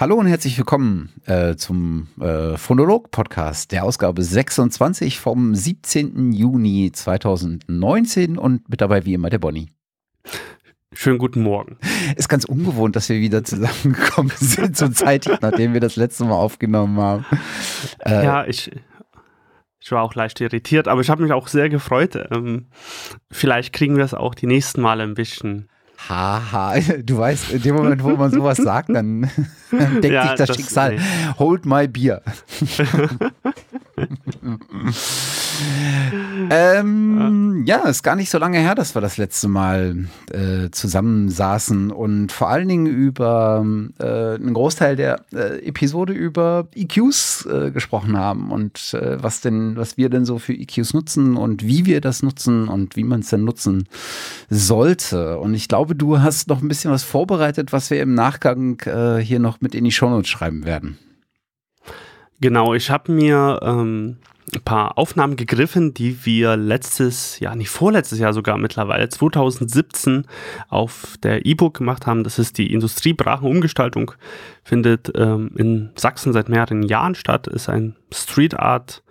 Hallo und herzlich willkommen äh, zum äh, Phonolog-Podcast, der Ausgabe 26 vom 17. Juni 2019 und mit dabei wie immer der Bonnie. Schönen guten Morgen. Ist ganz ungewohnt, dass wir wieder zusammengekommen sind, so zeitig, nachdem wir das letzte Mal aufgenommen haben. Äh, ja, ich, ich war auch leicht irritiert, aber ich habe mich auch sehr gefreut. Ähm, vielleicht kriegen wir es auch die nächsten Male ein bisschen Haha, du weißt, in dem Moment, wo man sowas sagt, dann, denkt ja, sich das, das Schicksal, nee. hold my beer. ähm, ja, ist gar nicht so lange her, dass wir das letzte Mal äh, zusammensaßen und vor allen Dingen über äh, einen Großteil der äh, Episode über EQs äh, gesprochen haben und äh, was denn, was wir denn so für EQs nutzen und wie wir das nutzen und wie man es denn nutzen sollte. Und ich glaube, du hast noch ein bisschen was vorbereitet, was wir im Nachgang äh, hier noch mit in die Shownotes schreiben werden. Genau, ich habe mir ähm, ein paar Aufnahmen gegriffen, die wir letztes Jahr, nicht vorletztes Jahr sogar mittlerweile, 2017 auf der E-Book gemacht haben. Das ist die Industriebrachenumgestaltung, findet ähm, in Sachsen seit mehreren Jahren statt, ist ein Street Art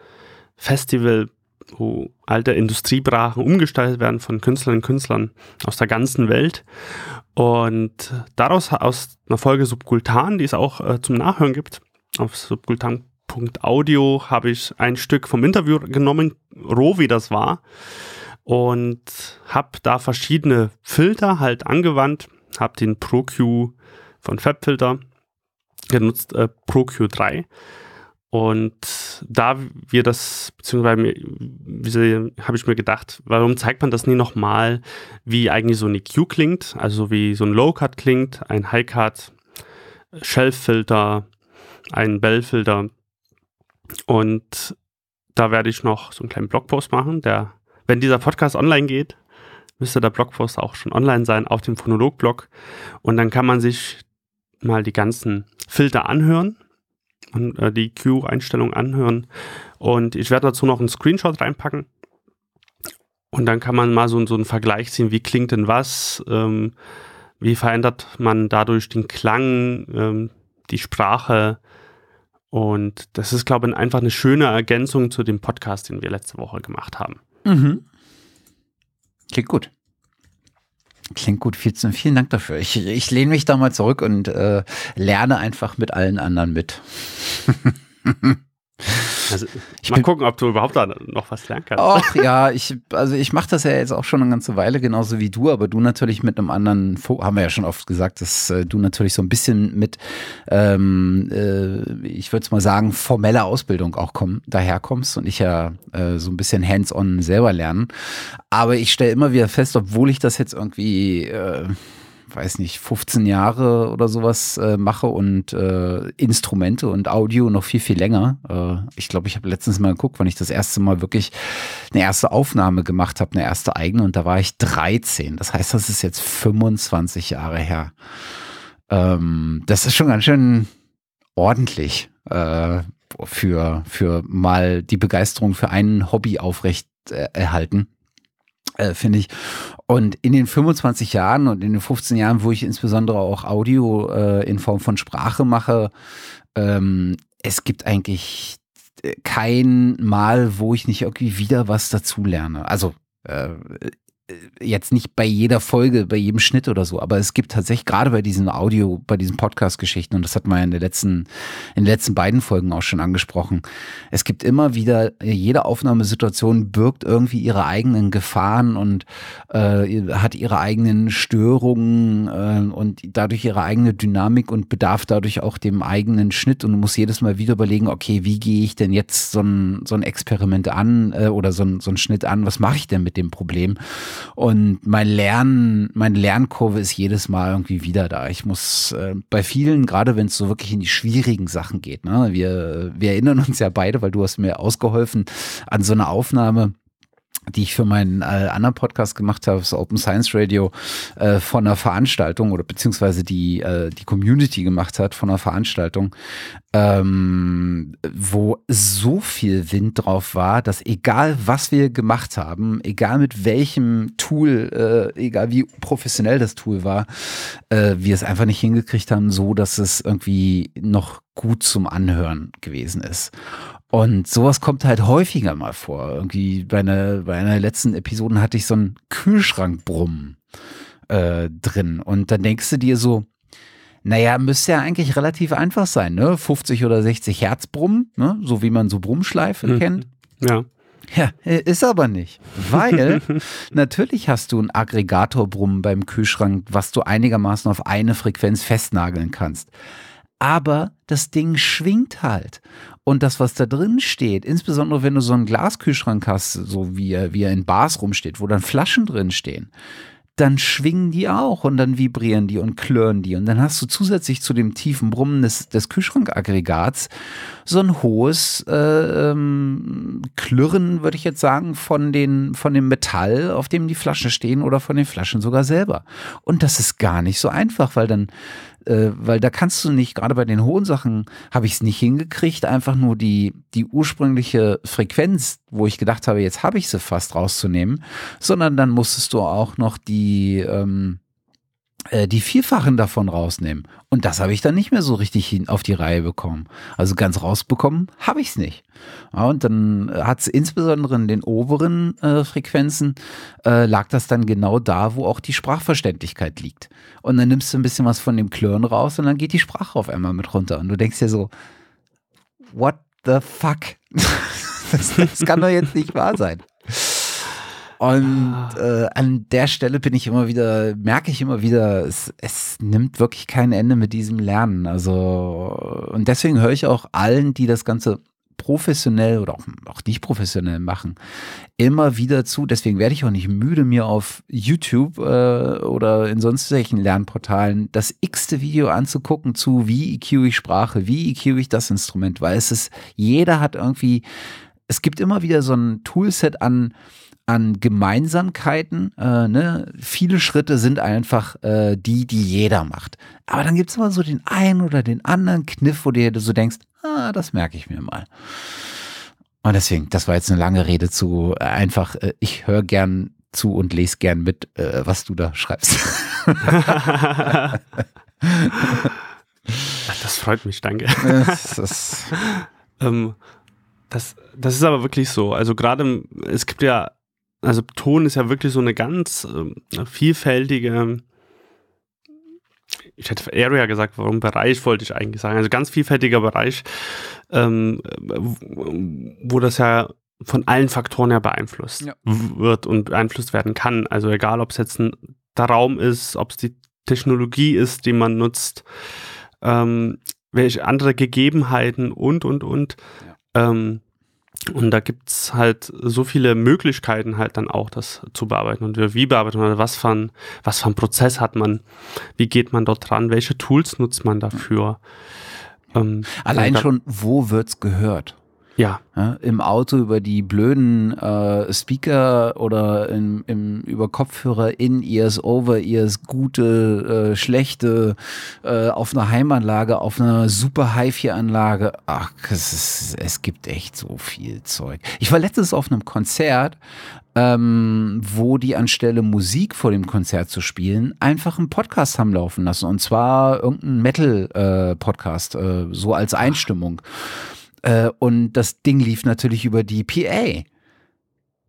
Festival, wo alte Industriebrachen umgestaltet werden von Künstlerinnen und Künstlern aus der ganzen Welt. Und daraus aus einer Folge Subkultan, die es auch äh, zum Nachhören gibt, auf subkultan Audio habe ich ein Stück vom Interview genommen, roh wie das war, und habe da verschiedene Filter halt angewandt, habe den ProQ von FabFilter genutzt, äh, ProQ 3. Und da wir das, beziehungsweise habe ich mir gedacht, warum zeigt man das nie nochmal, wie eigentlich so ein EQ klingt, also wie so ein Low-Cut klingt, ein High-Cut, Shelf-Filter, ein Bell-Filter und da werde ich noch so einen kleinen Blogpost machen, der, wenn dieser Podcast online geht, müsste der Blogpost auch schon online sein auf dem Phonolog-Blog. Und dann kann man sich mal die ganzen Filter anhören und äh, die Q-Einstellung anhören. Und ich werde dazu noch einen Screenshot reinpacken. Und dann kann man mal so, so einen Vergleich ziehen, wie klingt denn was, ähm, wie verändert man dadurch den Klang, ähm, die Sprache, und das ist, glaube ich, einfach eine schöne Ergänzung zu dem Podcast, den wir letzte Woche gemacht haben. Mhm. Klingt gut. Klingt gut. Vielen, vielen Dank dafür. Ich, ich lehne mich da mal zurück und äh, lerne einfach mit allen anderen mit. Also, ich mal gucken, ob du überhaupt da noch was lernen kannst. Ach ja, ich, also ich mache das ja jetzt auch schon eine ganze Weile, genauso wie du, aber du natürlich mit einem anderen, haben wir ja schon oft gesagt, dass äh, du natürlich so ein bisschen mit, ähm, äh, ich würde es mal sagen, formeller Ausbildung auch komm, daherkommst und ich ja äh, so ein bisschen hands-on selber lernen. Aber ich stelle immer wieder fest, obwohl ich das jetzt irgendwie äh, weiß nicht, 15 Jahre oder sowas äh, mache und äh, Instrumente und Audio noch viel, viel länger. Äh, ich glaube, ich habe letztens mal geguckt, wann ich das erste Mal wirklich eine erste Aufnahme gemacht habe, eine erste eigene und da war ich 13. Das heißt, das ist jetzt 25 Jahre her. Ähm, das ist schon ganz schön ordentlich äh, für, für mal die Begeisterung für ein Hobby aufrecht äh, erhalten äh, finde ich. Und in den 25 Jahren und in den 15 Jahren, wo ich insbesondere auch Audio äh, in Form von Sprache mache, ähm, es gibt eigentlich äh, kein Mal, wo ich nicht irgendwie wieder was dazu lerne. Also äh, jetzt nicht bei jeder Folge, bei jedem Schnitt oder so, aber es gibt tatsächlich gerade bei diesen Audio, bei diesen Podcast-Geschichten, und das hat man ja in den letzten, in den letzten beiden Folgen auch schon angesprochen, es gibt immer wieder, jede Aufnahmesituation birgt irgendwie ihre eigenen Gefahren und äh, hat ihre eigenen Störungen äh, und dadurch ihre eigene Dynamik und bedarf dadurch auch dem eigenen Schnitt und du musst jedes Mal wieder überlegen, okay, wie gehe ich denn jetzt so ein, so ein Experiment an äh, oder so ein, so ein Schnitt an, was mache ich denn mit dem Problem? Und mein Lernen, meine Lernkurve ist jedes Mal irgendwie wieder da. Ich muss äh, bei vielen, gerade wenn es so wirklich in die schwierigen Sachen geht, ne, wir, wir erinnern uns ja beide, weil du hast mir ausgeholfen an so einer Aufnahme die ich für meinen äh, anderen Podcast gemacht habe, das Open Science Radio, äh, von einer Veranstaltung oder beziehungsweise die, äh, die Community gemacht hat von einer Veranstaltung, ähm, wo so viel Wind drauf war, dass egal was wir gemacht haben, egal mit welchem Tool, äh, egal wie professionell das Tool war, äh, wir es einfach nicht hingekriegt haben, so dass es irgendwie noch gut zum Anhören gewesen ist. Und sowas kommt halt häufiger mal vor. Irgendwie bei einer, bei einer letzten Episode hatte ich so einen Kühlschrankbrummen äh, drin. Und dann denkst du dir so, naja, müsste ja eigentlich relativ einfach sein, ne? 50 oder 60 Hertz Brummen, ne? So wie man so Brummschleife mhm. kennt. Ja. Ja, ist aber nicht. Weil natürlich hast du ein Aggregatorbrummen beim Kühlschrank, was du einigermaßen auf eine Frequenz festnageln kannst. Aber das Ding schwingt halt. Und das, was da drin steht, insbesondere wenn du so einen Glaskühlschrank hast, so wie er, wie er in Bars rumsteht, wo dann Flaschen drin stehen, dann schwingen die auch und dann vibrieren die und klirren die. Und dann hast du zusätzlich zu dem tiefen Brummen des, des Kühlschrankaggregats so ein hohes äh, ähm, Klirren, würde ich jetzt sagen, von, den, von dem Metall, auf dem die Flaschen stehen oder von den Flaschen sogar selber. Und das ist gar nicht so einfach, weil dann äh, weil da kannst du nicht, gerade bei den hohen Sachen habe ich es nicht hingekriegt, einfach nur die, die ursprüngliche Frequenz, wo ich gedacht habe, jetzt habe ich sie fast rauszunehmen, sondern dann musstest du auch noch die, ähm, äh, die Vierfachen davon rausnehmen. Und das habe ich dann nicht mehr so richtig hin auf die Reihe bekommen. Also ganz rausbekommen habe ich es nicht. Ja, und dann hat es insbesondere in den oberen äh, Frequenzen, äh, lag das dann genau da, wo auch die Sprachverständlichkeit liegt. Und dann nimmst du ein bisschen was von dem Klirren raus und dann geht die Sprache auf einmal mit runter. Und du denkst dir so, what the fuck? das, das kann doch jetzt nicht wahr sein. Und äh, an der Stelle bin ich immer wieder, merke ich immer wieder, es, es nimmt wirklich kein Ende mit diesem Lernen. Also, und deswegen höre ich auch allen, die das Ganze professionell oder auch, auch nicht professionell machen, immer wieder zu. Deswegen werde ich auch nicht müde, mir auf YouTube äh, oder in sonst welchen Lernportalen das x-te Video anzugucken zu, wie EQ ich Sprache, wie EQ ich das Instrument, weil es ist, jeder hat irgendwie, es gibt immer wieder so ein Toolset an an Gemeinsamkeiten. Äh, ne? Viele Schritte sind einfach äh, die, die jeder macht. Aber dann gibt es immer so den einen oder den anderen Kniff, wo du so denkst, ah, das merke ich mir mal. Und deswegen, das war jetzt eine lange Rede zu äh, einfach, äh, ich höre gern zu und lese gern mit, äh, was du da schreibst. das freut mich, danke. Das, ähm, das, das ist aber wirklich so. Also gerade, es gibt ja also Ton ist ja wirklich so eine ganz äh, vielfältige, ich hätte Area gesagt, warum Bereich wollte ich eigentlich sagen, also ganz vielfältiger Bereich, ähm, wo das ja von allen Faktoren ja beeinflusst ja. wird und beeinflusst werden kann. Also egal, ob es jetzt ein, der Raum ist, ob es die Technologie ist, die man nutzt, ähm, welche andere Gegebenheiten und, und, und. Ja. Ähm, und da gibt es halt so viele Möglichkeiten halt dann auch, das zu bearbeiten. Und wie bearbeitet man, was für ein, was für ein Prozess hat man, wie geht man dort dran, welche Tools nutzt man dafür. Ähm, Allein schon, wo wird's gehört? Ja. ja. Im Auto über die blöden äh, Speaker oder im, im, über Kopfhörer in Ears, Over Ears, gute, äh, schlechte, äh, auf einer Heimanlage, auf einer super HiFi-Anlage. Ach, es, ist, es gibt echt so viel Zeug. Ich war letztens auf einem Konzert, ähm, wo die anstelle Musik vor dem Konzert zu spielen, einfach einen Podcast haben laufen lassen. Und zwar irgendeinen Metal-Podcast, äh, so als Einstimmung. Ach. Äh, und das Ding lief natürlich über die PA.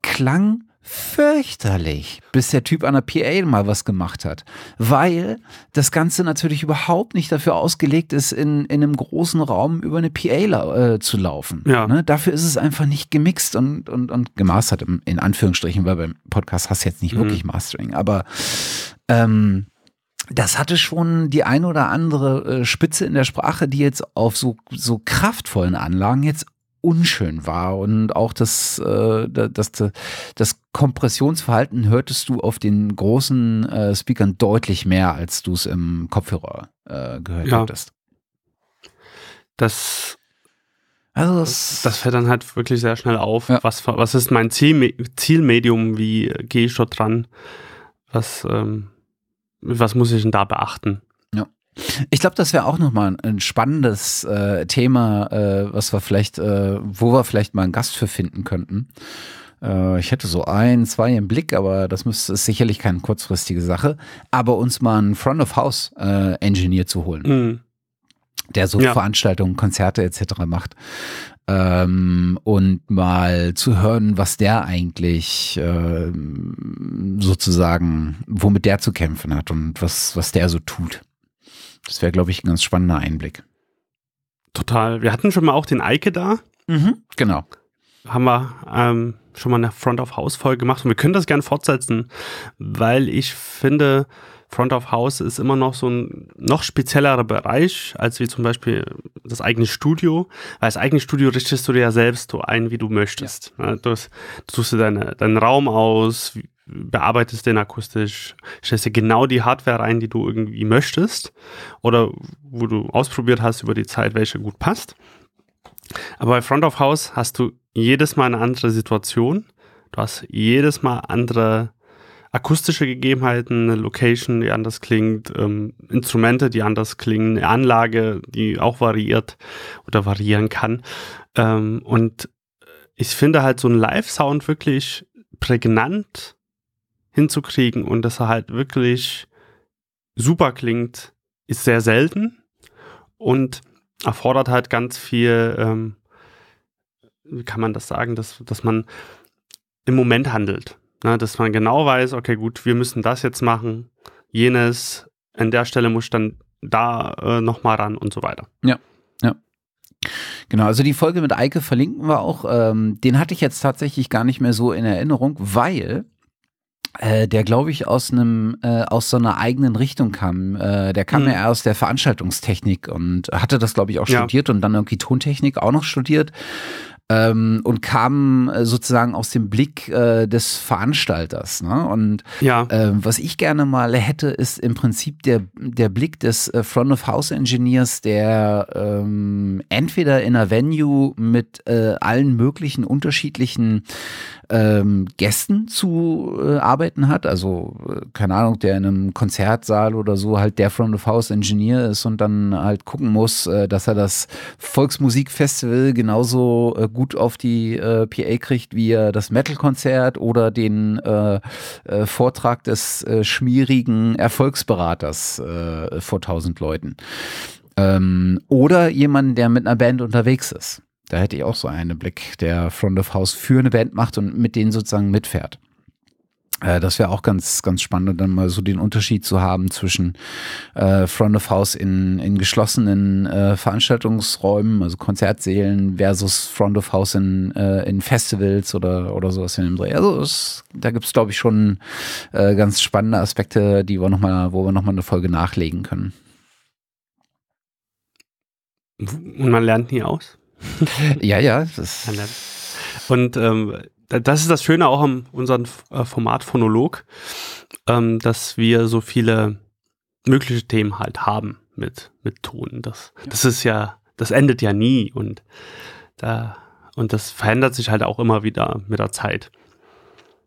Klang fürchterlich, bis der Typ an der PA mal was gemacht hat. Weil das Ganze natürlich überhaupt nicht dafür ausgelegt ist, in, in einem großen Raum über eine PA äh, zu laufen. Ja. Ne? Dafür ist es einfach nicht gemixt und, und, und gemastert, in Anführungsstrichen, weil beim Podcast hast du jetzt nicht mhm. wirklich Mastering. Aber ähm, das hatte schon die ein oder andere äh, Spitze in der Sprache, die jetzt auf so, so kraftvollen Anlagen jetzt unschön war und auch das, äh, das, das Kompressionsverhalten hörtest du auf den großen äh, Speakern deutlich mehr, als du es im Kopfhörer äh, gehört ja. hattest. Das, also das, das fällt dann halt wirklich sehr schnell auf. Ja. Was, was ist mein Ziel, Zielmedium? Wie gehe ich dort dran? Was, ähm, was muss ich denn da beachten? Ja. Ich glaube, das wäre auch nochmal ein spannendes äh, Thema, äh, was wir vielleicht, äh, wo wir vielleicht mal einen Gast für finden könnten. Äh, ich hätte so ein, zwei im Blick, aber das müsste, ist sicherlich keine kurzfristige Sache. Aber uns mal einen Front of House äh, Engineer zu holen, Mhm. der so Ja. Veranstaltungen, Konzerte etc. macht. Ähm, und mal zu hören, was der eigentlich ähm, sozusagen, womit der zu kämpfen hat und was, was der so tut. Das wäre, glaube ich, ein ganz spannender Einblick. Total. Wir hatten schon mal auch den Eike da. Genau. haben wir ähm, schon mal eine Front of House Folge gemacht und wir können das gerne fortsetzen, weil ich finde, Front of House ist immer noch so ein noch speziellerer Bereich als wie zum Beispiel das eigene Studio, weil das eigene Studio richtest du dir ja selbst so ein, wie du möchtest. Ja. Du, hast- du suchst dir deine, deinen Raum aus, bearbeitest den akustisch, stellst dir genau die Hardware rein, die du irgendwie möchtest oder wo du ausprobiert hast über die Zeit, welche gut passt. Aber bei Front of House hast du jedes Mal eine andere Situation. Du hast jedes Mal andere akustische Gegebenheiten, eine Location, die anders klingt, ähm, Instrumente, die anders klingen, eine Anlage, die auch variiert oder variieren kann. Ähm, und ich finde halt so einen Live-Sound wirklich prägnant hinzukriegen und dass er halt wirklich super klingt, ist sehr selten und erfordert halt ganz viel, ähm, wie kann man das sagen, dass, dass man im Moment handelt. Ne? Dass man genau weiß, okay, gut, wir müssen das jetzt machen, jenes, an der Stelle muss ich dann da äh, nochmal ran und so weiter. Genau, also die Folge mit Eike verlinken wir auch. Ähm, den hatte ich jetzt tatsächlich gar nicht mehr so in Erinnerung, weil äh, der, glaube ich, aus einem äh, aus so einer eigenen Richtung kam. Äh, der kam Mhm. ja eher aus der Veranstaltungstechnik und hatte das, glaube ich, auch Ja. studiert und dann irgendwie Tontechnik auch noch studiert. Ähm, und kam äh, sozusagen aus dem Blick äh, des Veranstalters. Ne? Und Ja, ähm, was ich gerne mal hätte, ist im Prinzip der, der Blick des äh, Front of House Engineers, der ähm, entweder in einer Venue mit äh, allen möglichen unterschiedlichen ähm, Gästen zu äh, arbeiten hat, also äh, keine Ahnung, der in einem Konzertsaal oder so halt der Front of House Engineer ist und dann halt gucken muss, äh, dass er das Volksmusikfestival genauso äh, gut auf die äh, PA kriegt, wie er das Metal-Konzert oder den äh, äh, Vortrag des äh, schmierigen Erfolgsberaters äh, vor tausend Leuten. Ähm, oder jemanden, der mit einer Band unterwegs ist. Da hätte ich auch so einen Blick, der Front of House für eine Band macht und mit denen sozusagen mitfährt. Äh, das wäre auch ganz, ganz spannend, dann mal so den Unterschied zu haben zwischen äh, Front of House in, in geschlossenen äh, Veranstaltungsräumen, also Konzertsälen, versus Front of House in, äh, in Festivals oder, oder sowas in dem Dreh. Also es, da gibt es, glaube ich, schon äh, ganz spannende Aspekte, die wir noch mal, wo wir nochmal eine Folge nachlegen können. und man lernt nie aus. Ja, ja. Und ähm, das ist das Schöne auch am unserem äh, Format Phonolog, ähm, dass wir so viele mögliche Themen halt haben mit, mit Ton. Das, das ist ja, das endet ja nie und da und das verändert sich halt auch immer wieder mit der Zeit.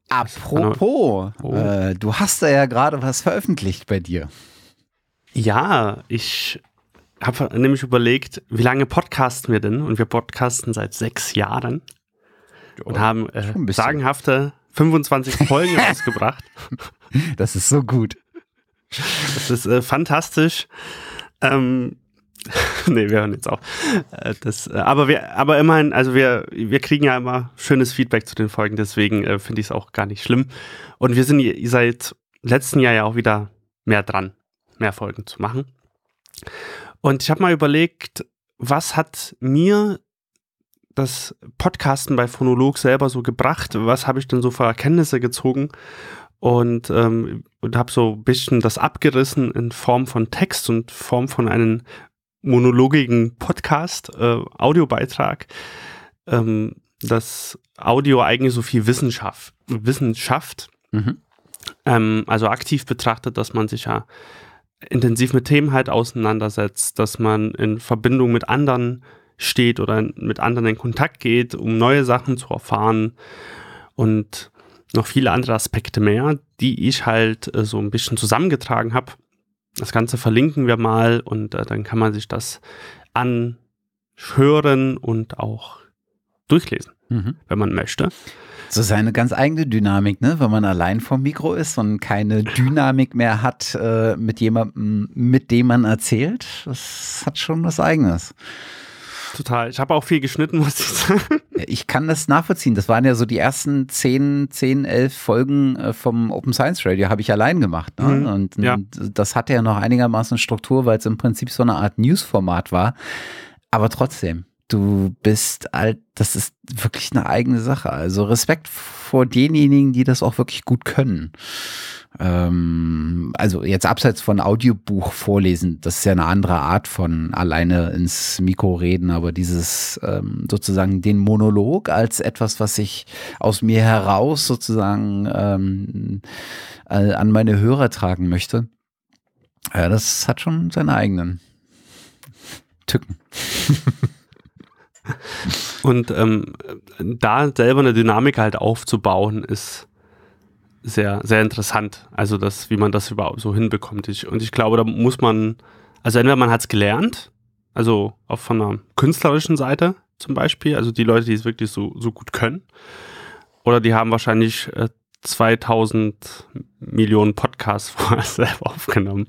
Apropos, Oh. äh, du hast da ja gerade was veröffentlicht bei dir. Ja, ich habe nämlich überlegt, wie lange podcasten wir denn? Und wir podcasten seit sechs Jahren und haben äh, sagenhafte 25 Folgen rausgebracht. Das ist so gut. Das ist äh, fantastisch. Ähm, nee, wir hören jetzt auf. Äh, das, äh, aber wir, aber immerhin, also wir, wir kriegen ja immer schönes Feedback zu den Folgen, deswegen äh, finde ich es auch gar nicht schlimm. Und wir sind seit letzten Jahr ja auch wieder mehr dran, mehr Folgen zu machen. Und ich habe mal überlegt, was hat mir das Podcasten bei Phonolog selber so gebracht? Was habe ich denn so für Erkenntnisse gezogen? Und, ähm, und habe so ein bisschen das abgerissen in Form von Text und Form von einem monologigen Podcast, äh, Audiobeitrag, ähm, dass Audio eigentlich so viel Wissenschaft, Wissenschaft Mhm. ähm, also aktiv betrachtet, dass man sich ja intensiv mit Themen halt auseinandersetzt, dass man in Verbindung mit anderen steht oder mit anderen in Kontakt geht, um neue Sachen zu erfahren und noch viele andere Aspekte mehr, die ich halt äh, so ein bisschen zusammengetragen habe das Ganze verlinken wir mal und äh, dann kann man sich das anhören und auch durchlesen, mhm. wenn man möchte. So seine ganz eigene Dynamik, ne? Wenn man allein vom Mikro ist und keine Dynamik mehr hat äh, mit jemandem, mit dem man erzählt, das hat schon was Eigenes. Total. Ich habe auch viel geschnitten, muss ich sagen. Ich kann das nachvollziehen. Das waren ja so die ersten 10, 10, 11 Folgen äh, vom Open Science Radio, habe ich allein gemacht. Ne? Mhm. Und ja. das hatte ja noch einigermaßen Struktur, weil es im Prinzip so eine Art News-Format war. Aber trotzdem, du bist alt, das ist wirklich eine eigene Sache. Also Respekt vor denjenigen, die das auch wirklich gut können ähm, also jetzt abseits von Audiobuch vorlesen, das ist ja eine andere Art von alleine ins Mikro reden, aber dieses ähm, sozusagen den Monolog als etwas, was ich aus mir heraus sozusagen ähm, äh, an meine Hörer tragen möchte, ja, das hat schon seine eigenen Tücken. Und ähm, da selber eine Dynamik halt aufzubauen, ist sehr, sehr interessant. Also das, wie man das überhaupt so hinbekommt. Ich, und ich glaube, da muss man, also entweder man hat es gelernt, also auch von einer künstlerischen Seite zum Beispiel, also die Leute, die es wirklich so, so gut können, oder die haben wahrscheinlich äh, 2000 Millionen Podcasts vorher selber aufgenommen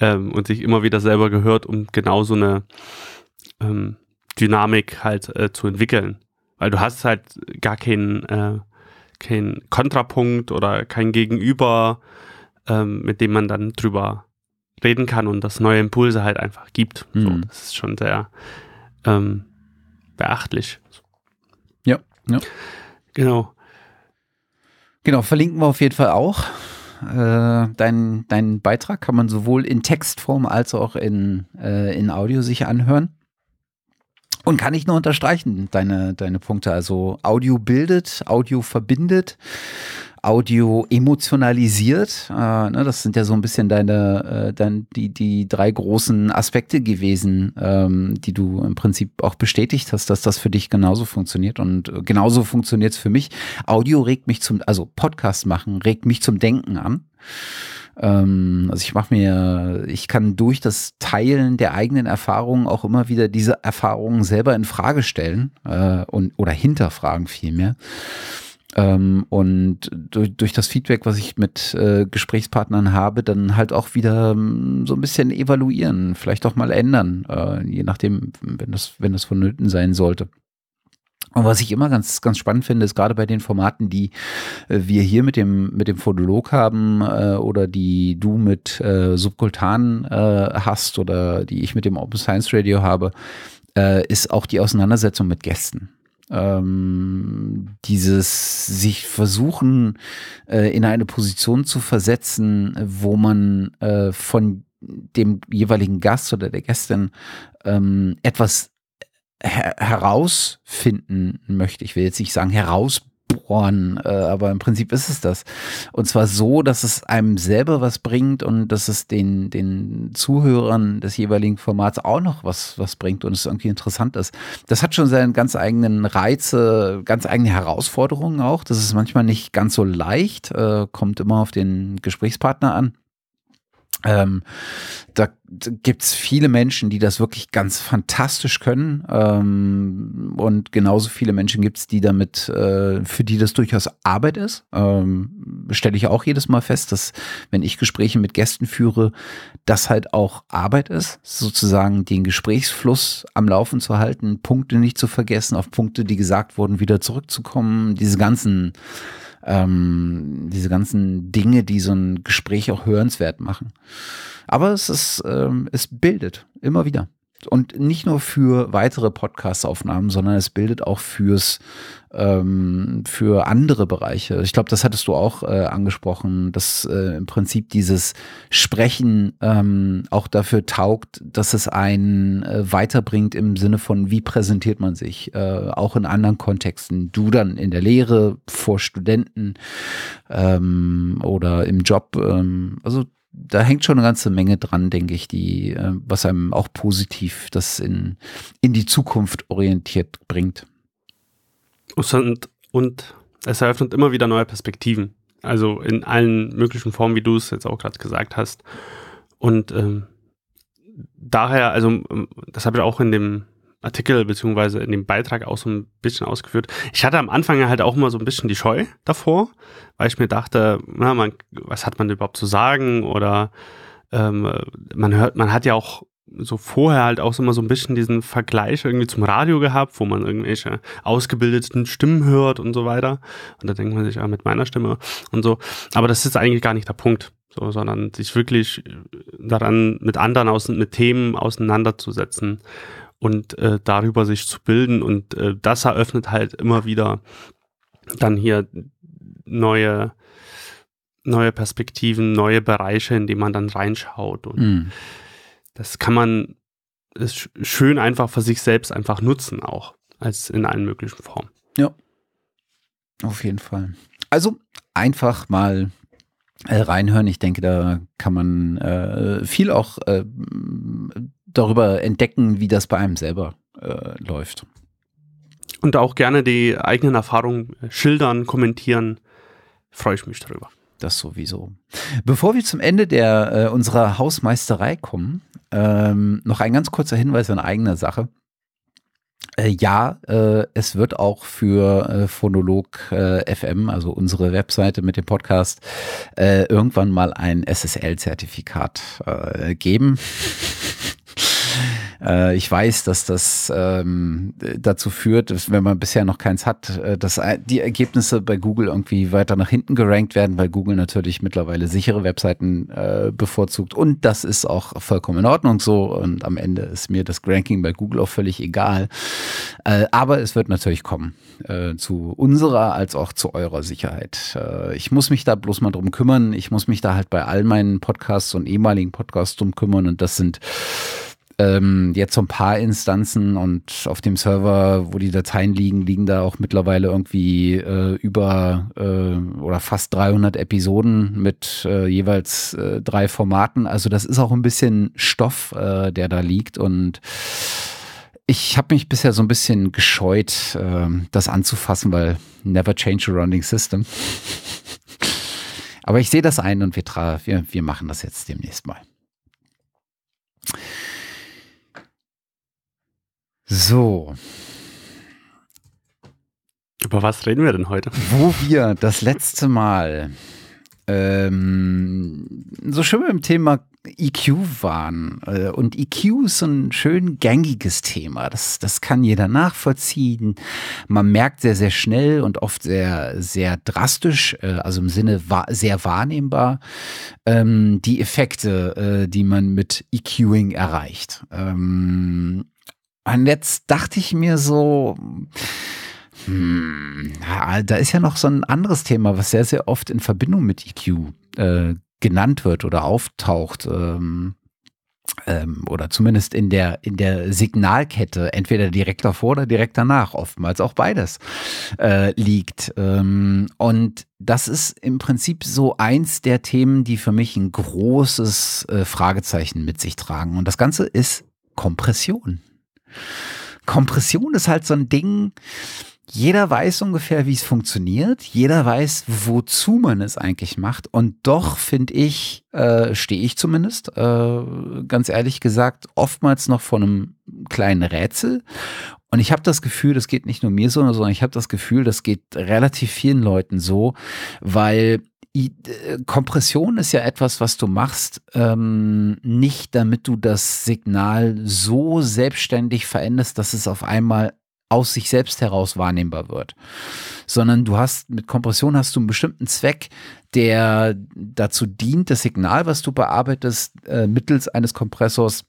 ähm, und sich immer wieder selber gehört, um genau so eine ähm, Dynamik halt äh, zu entwickeln. Weil du hast halt gar keinen äh, kein Kontrapunkt oder kein Gegenüber, ähm, mit dem man dann drüber reden kann und das neue Impulse halt einfach gibt. Mhm. So, das ist schon sehr ähm, beachtlich. Ja, ja. Genau. Genau, verlinken wir auf jeden Fall auch. Äh, deinen dein Beitrag kann man sowohl in Textform als auch in, äh, in Audio sich anhören. Und kann ich nur unterstreichen, deine, deine Punkte. Also Audio bildet, Audio verbindet, Audio emotionalisiert. Äh, ne, das sind ja so ein bisschen deine, äh, dein, die, die drei großen Aspekte gewesen, ähm, die du im Prinzip auch bestätigt hast, dass das für dich genauso funktioniert. Und genauso funktioniert es für mich. Audio regt mich zum, also Podcast machen, regt mich zum Denken an. Ähm, also ich mache mir, ich kann durch das Teilen der eigenen Erfahrungen auch immer wieder diese Erfahrungen selber in Frage stellen äh, und oder hinterfragen vielmehr. Ähm, und durch, durch das Feedback, was ich mit äh, Gesprächspartnern habe, dann halt auch wieder ähm, so ein bisschen evaluieren, vielleicht auch mal ändern, äh, je nachdem, wenn das, wenn das vonnöten sein sollte. Und was ich immer ganz, ganz spannend finde, ist gerade bei den Formaten, die äh, wir hier mit dem, mit dem Fotolog haben äh, oder die du mit äh, Subkultan äh, hast oder die ich mit dem Open Science Radio habe, äh, ist auch die Auseinandersetzung mit Gästen. Ähm, dieses sich versuchen, äh, in eine Position zu versetzen, wo man äh, von dem jeweiligen Gast oder der Gästin ähm, etwas her herausfinden möchte. Ich will jetzt nicht sagen herausbohren, äh, aber im Prinzip ist es das. Und zwar so, dass es einem selber was bringt und dass es den, den Zuhörern des jeweiligen Formats auch noch was, was bringt und es irgendwie interessant ist. Das hat schon seinen ganz eigenen Reize, ganz eigene Herausforderungen auch. Das ist manchmal nicht ganz so leicht, äh, kommt immer auf den Gesprächspartner an. Ähm, da gibt es viele Menschen, die das wirklich ganz fantastisch können. Ähm, und genauso viele Menschen gibt es, die damit, äh, für die das durchaus Arbeit ist. Ähm, Stelle ich auch jedes Mal fest, dass wenn ich Gespräche mit Gästen führe, das halt auch Arbeit ist, sozusagen den Gesprächsfluss am Laufen zu halten, Punkte nicht zu vergessen, auf Punkte, die gesagt wurden, wieder zurückzukommen, diese ganzen ähm, diese ganzen Dinge, die so ein Gespräch auch hörenswert machen. Aber es ist, ähm, es bildet immer wieder. Und nicht nur für weitere Podcast-Aufnahmen, sondern es bildet auch fürs ähm, für andere Bereiche. Ich glaube, das hattest du auch äh, angesprochen, dass äh, im Prinzip dieses Sprechen ähm, auch dafür taugt, dass es einen äh, weiterbringt im Sinne von, wie präsentiert man sich, äh, auch in anderen Kontexten. Du dann in der Lehre, vor Studenten ähm, oder im Job. Ähm, also da hängt schon eine ganze Menge dran, denke ich, die, äh, was einem auch positiv das in, in die Zukunft orientiert bringt. Und, und es eröffnet immer wieder neue Perspektiven. Also in allen möglichen Formen, wie du es jetzt auch gerade gesagt hast. Und ähm, daher, also ähm, das habe ich auch in dem Artikel beziehungsweise in dem Beitrag auch so ein bisschen ausgeführt. Ich hatte am Anfang halt auch immer so ein bisschen die Scheu davor, weil ich mir dachte, na, man, was hat man überhaupt zu sagen oder ähm, man hört, man hat ja auch so vorher halt auch immer so ein bisschen diesen Vergleich irgendwie zum Radio gehabt, wo man irgendwelche ausgebildeten Stimmen hört und so weiter. Und da denkt man sich, ja, mit meiner Stimme und so. Aber das ist eigentlich gar nicht der Punkt, so, sondern sich wirklich daran mit anderen, aus, mit Themen auseinanderzusetzen und äh, darüber sich zu bilden. Und äh, das eröffnet halt immer wieder dann hier neue, neue Perspektiven, neue Bereiche, in die man dann reinschaut. Und mm. Das kann man ist schön einfach für sich selbst einfach nutzen, auch als in allen möglichen Formen. Ja, auf jeden Fall. Also einfach mal äh, reinhören. Ich denke, da kann man äh, viel auch äh, darüber entdecken, wie das bei einem selber äh, läuft. Und auch gerne die eigenen Erfahrungen schildern, kommentieren. Freue ich mich darüber. Das sowieso. Bevor wir zum Ende der, äh, unserer Hausmeisterei kommen, ähm, noch ein ganz kurzer Hinweis in eigener Sache. Äh, ja, äh, es wird auch für äh, Phonolog äh, FM, also unsere Webseite mit dem Podcast, äh, irgendwann mal ein SSL-Zertifikat äh, geben. Äh, ich weiß, dass das ähm, dazu führt, dass, wenn man bisher noch keins hat, äh, dass die Ergebnisse bei Google irgendwie weiter nach hinten gerankt werden, weil Google natürlich mittlerweile sichere Webseiten äh, bevorzugt. Und das ist auch vollkommen in Ordnung so. Und am Ende ist mir das Ranking bei Google auch völlig egal. Äh, aber es wird natürlich kommen. Äh, zu unserer als auch zu eurer Sicherheit. Äh, ich muss mich da bloß mal drum kümmern. Ich muss mich da halt bei all meinen Podcasts und ehemaligen Podcasts drum kümmern. Und das sind ähm, jetzt so ein paar Instanzen und auf dem Server, wo die Dateien liegen, liegen da auch mittlerweile irgendwie äh, über äh, oder fast 300 Episoden mit äh, jeweils äh, drei Formaten. Also das ist auch ein bisschen Stoff, äh, der da liegt und ich habe mich bisher so ein bisschen gescheut, äh, das anzufassen, weil never change a running system. Aber ich sehe das ein und wir, wir, wir machen das jetzt demnächst mal. So. Über was reden wir denn heute? Wo wir das letzte Mal ähm, so schön beim Thema EQ waren. Äh, und EQ ist so ein schön gängiges Thema. Das, das kann jeder nachvollziehen. Man merkt sehr, sehr schnell und oft sehr, sehr drastisch, äh, also im Sinne sehr wahrnehmbar, ähm, die Effekte, äh, die man mit EQing erreicht. Und jetzt dachte ich mir so, hm, da ist ja noch so ein anderes Thema, was sehr, sehr oft in Verbindung mit EQ äh, genannt wird oder auftaucht. Ähm, ähm, oder zumindest in der, in der Signalkette, entweder direkt davor oder direkt danach, oftmals auch beides äh, liegt. Ähm, und das ist im Prinzip so eins der Themen, die für mich ein großes äh, Fragezeichen mit sich tragen. Und das Ganze ist Kompression. Kompression ist halt so ein Ding, jeder weiß ungefähr, wie es funktioniert. Jeder weiß, wozu man es eigentlich macht. Und doch finde ich, äh, stehe ich zumindest, äh, ganz ehrlich gesagt, oftmals noch vor einem kleinen Rätsel. Und ich habe das Gefühl, das geht nicht nur mir so, sondern ich habe das Gefühl, das geht relativ vielen Leuten so, weil Kompression ist ja etwas, was du machst, ähm, nicht damit du das Signal so selbstständig veränderst, dass es auf einmal aus sich selbst heraus wahrnehmbar wird, sondern du hast mit Kompression hast du einen bestimmten Zweck, der dazu dient, das Signal, was du bearbeitest, äh, mittels eines Kompressors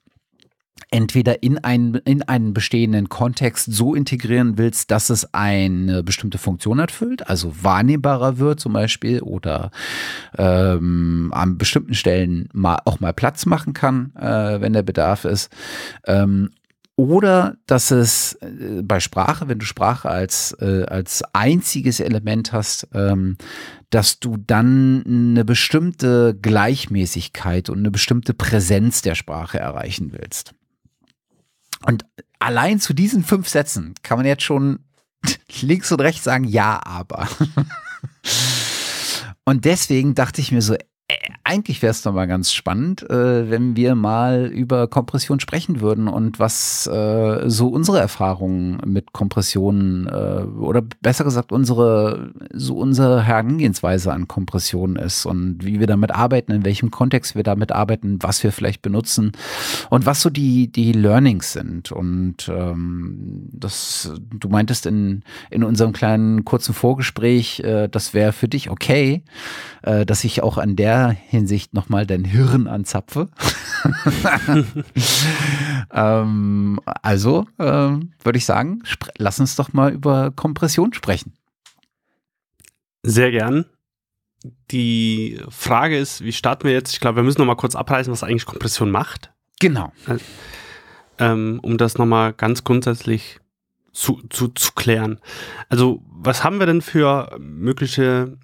entweder in einen, in einen bestehenden Kontext so integrieren willst, dass es eine bestimmte Funktion erfüllt, also wahrnehmbarer wird zum Beispiel oder ähm, an bestimmten Stellen mal, auch mal Platz machen kann, äh, wenn der Bedarf ist. Ähm, oder dass es äh, bei Sprache, wenn du Sprache als, äh, als einziges Element hast, ähm, dass du dann eine bestimmte Gleichmäßigkeit und eine bestimmte Präsenz der Sprache erreichen willst. Und allein zu diesen fünf Sätzen kann man jetzt schon links und rechts sagen, ja, aber. und deswegen dachte ich mir so, eigentlich wäre es doch mal ganz spannend, äh, wenn wir mal über Kompression sprechen würden und was äh, so unsere Erfahrungen mit Kompressionen äh, oder besser gesagt unsere so unsere Herangehensweise an Kompression ist und wie wir damit arbeiten, in welchem Kontext wir damit arbeiten, was wir vielleicht benutzen und was so die die Learnings sind. Und ähm, das du meintest in in unserem kleinen kurzen Vorgespräch, äh, das wäre für dich okay, äh, dass ich auch an der Hinsicht nochmal dein Hirn anzapfe. ähm, also ähm, würde ich sagen, lass uns doch mal über Kompression sprechen. Sehr gern. Die Frage ist, wie starten wir jetzt? Ich glaube, wir müssen noch mal kurz abreißen, was eigentlich Kompression macht. Genau. Ähm, um das noch mal ganz grundsätzlich zu, zu, zu klären. Also, was haben wir denn für mögliche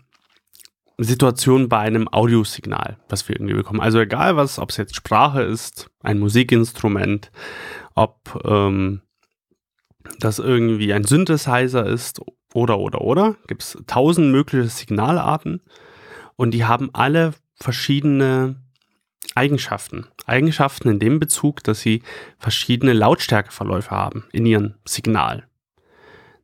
Situation bei einem Audiosignal, was wir irgendwie bekommen. Also egal was, ob es jetzt Sprache ist, ein Musikinstrument, ob ähm, das irgendwie ein Synthesizer ist oder oder oder, gibt es tausend mögliche Signalarten und die haben alle verschiedene Eigenschaften. Eigenschaften in dem Bezug, dass sie verschiedene Lautstärkeverläufe haben in ihrem Signal.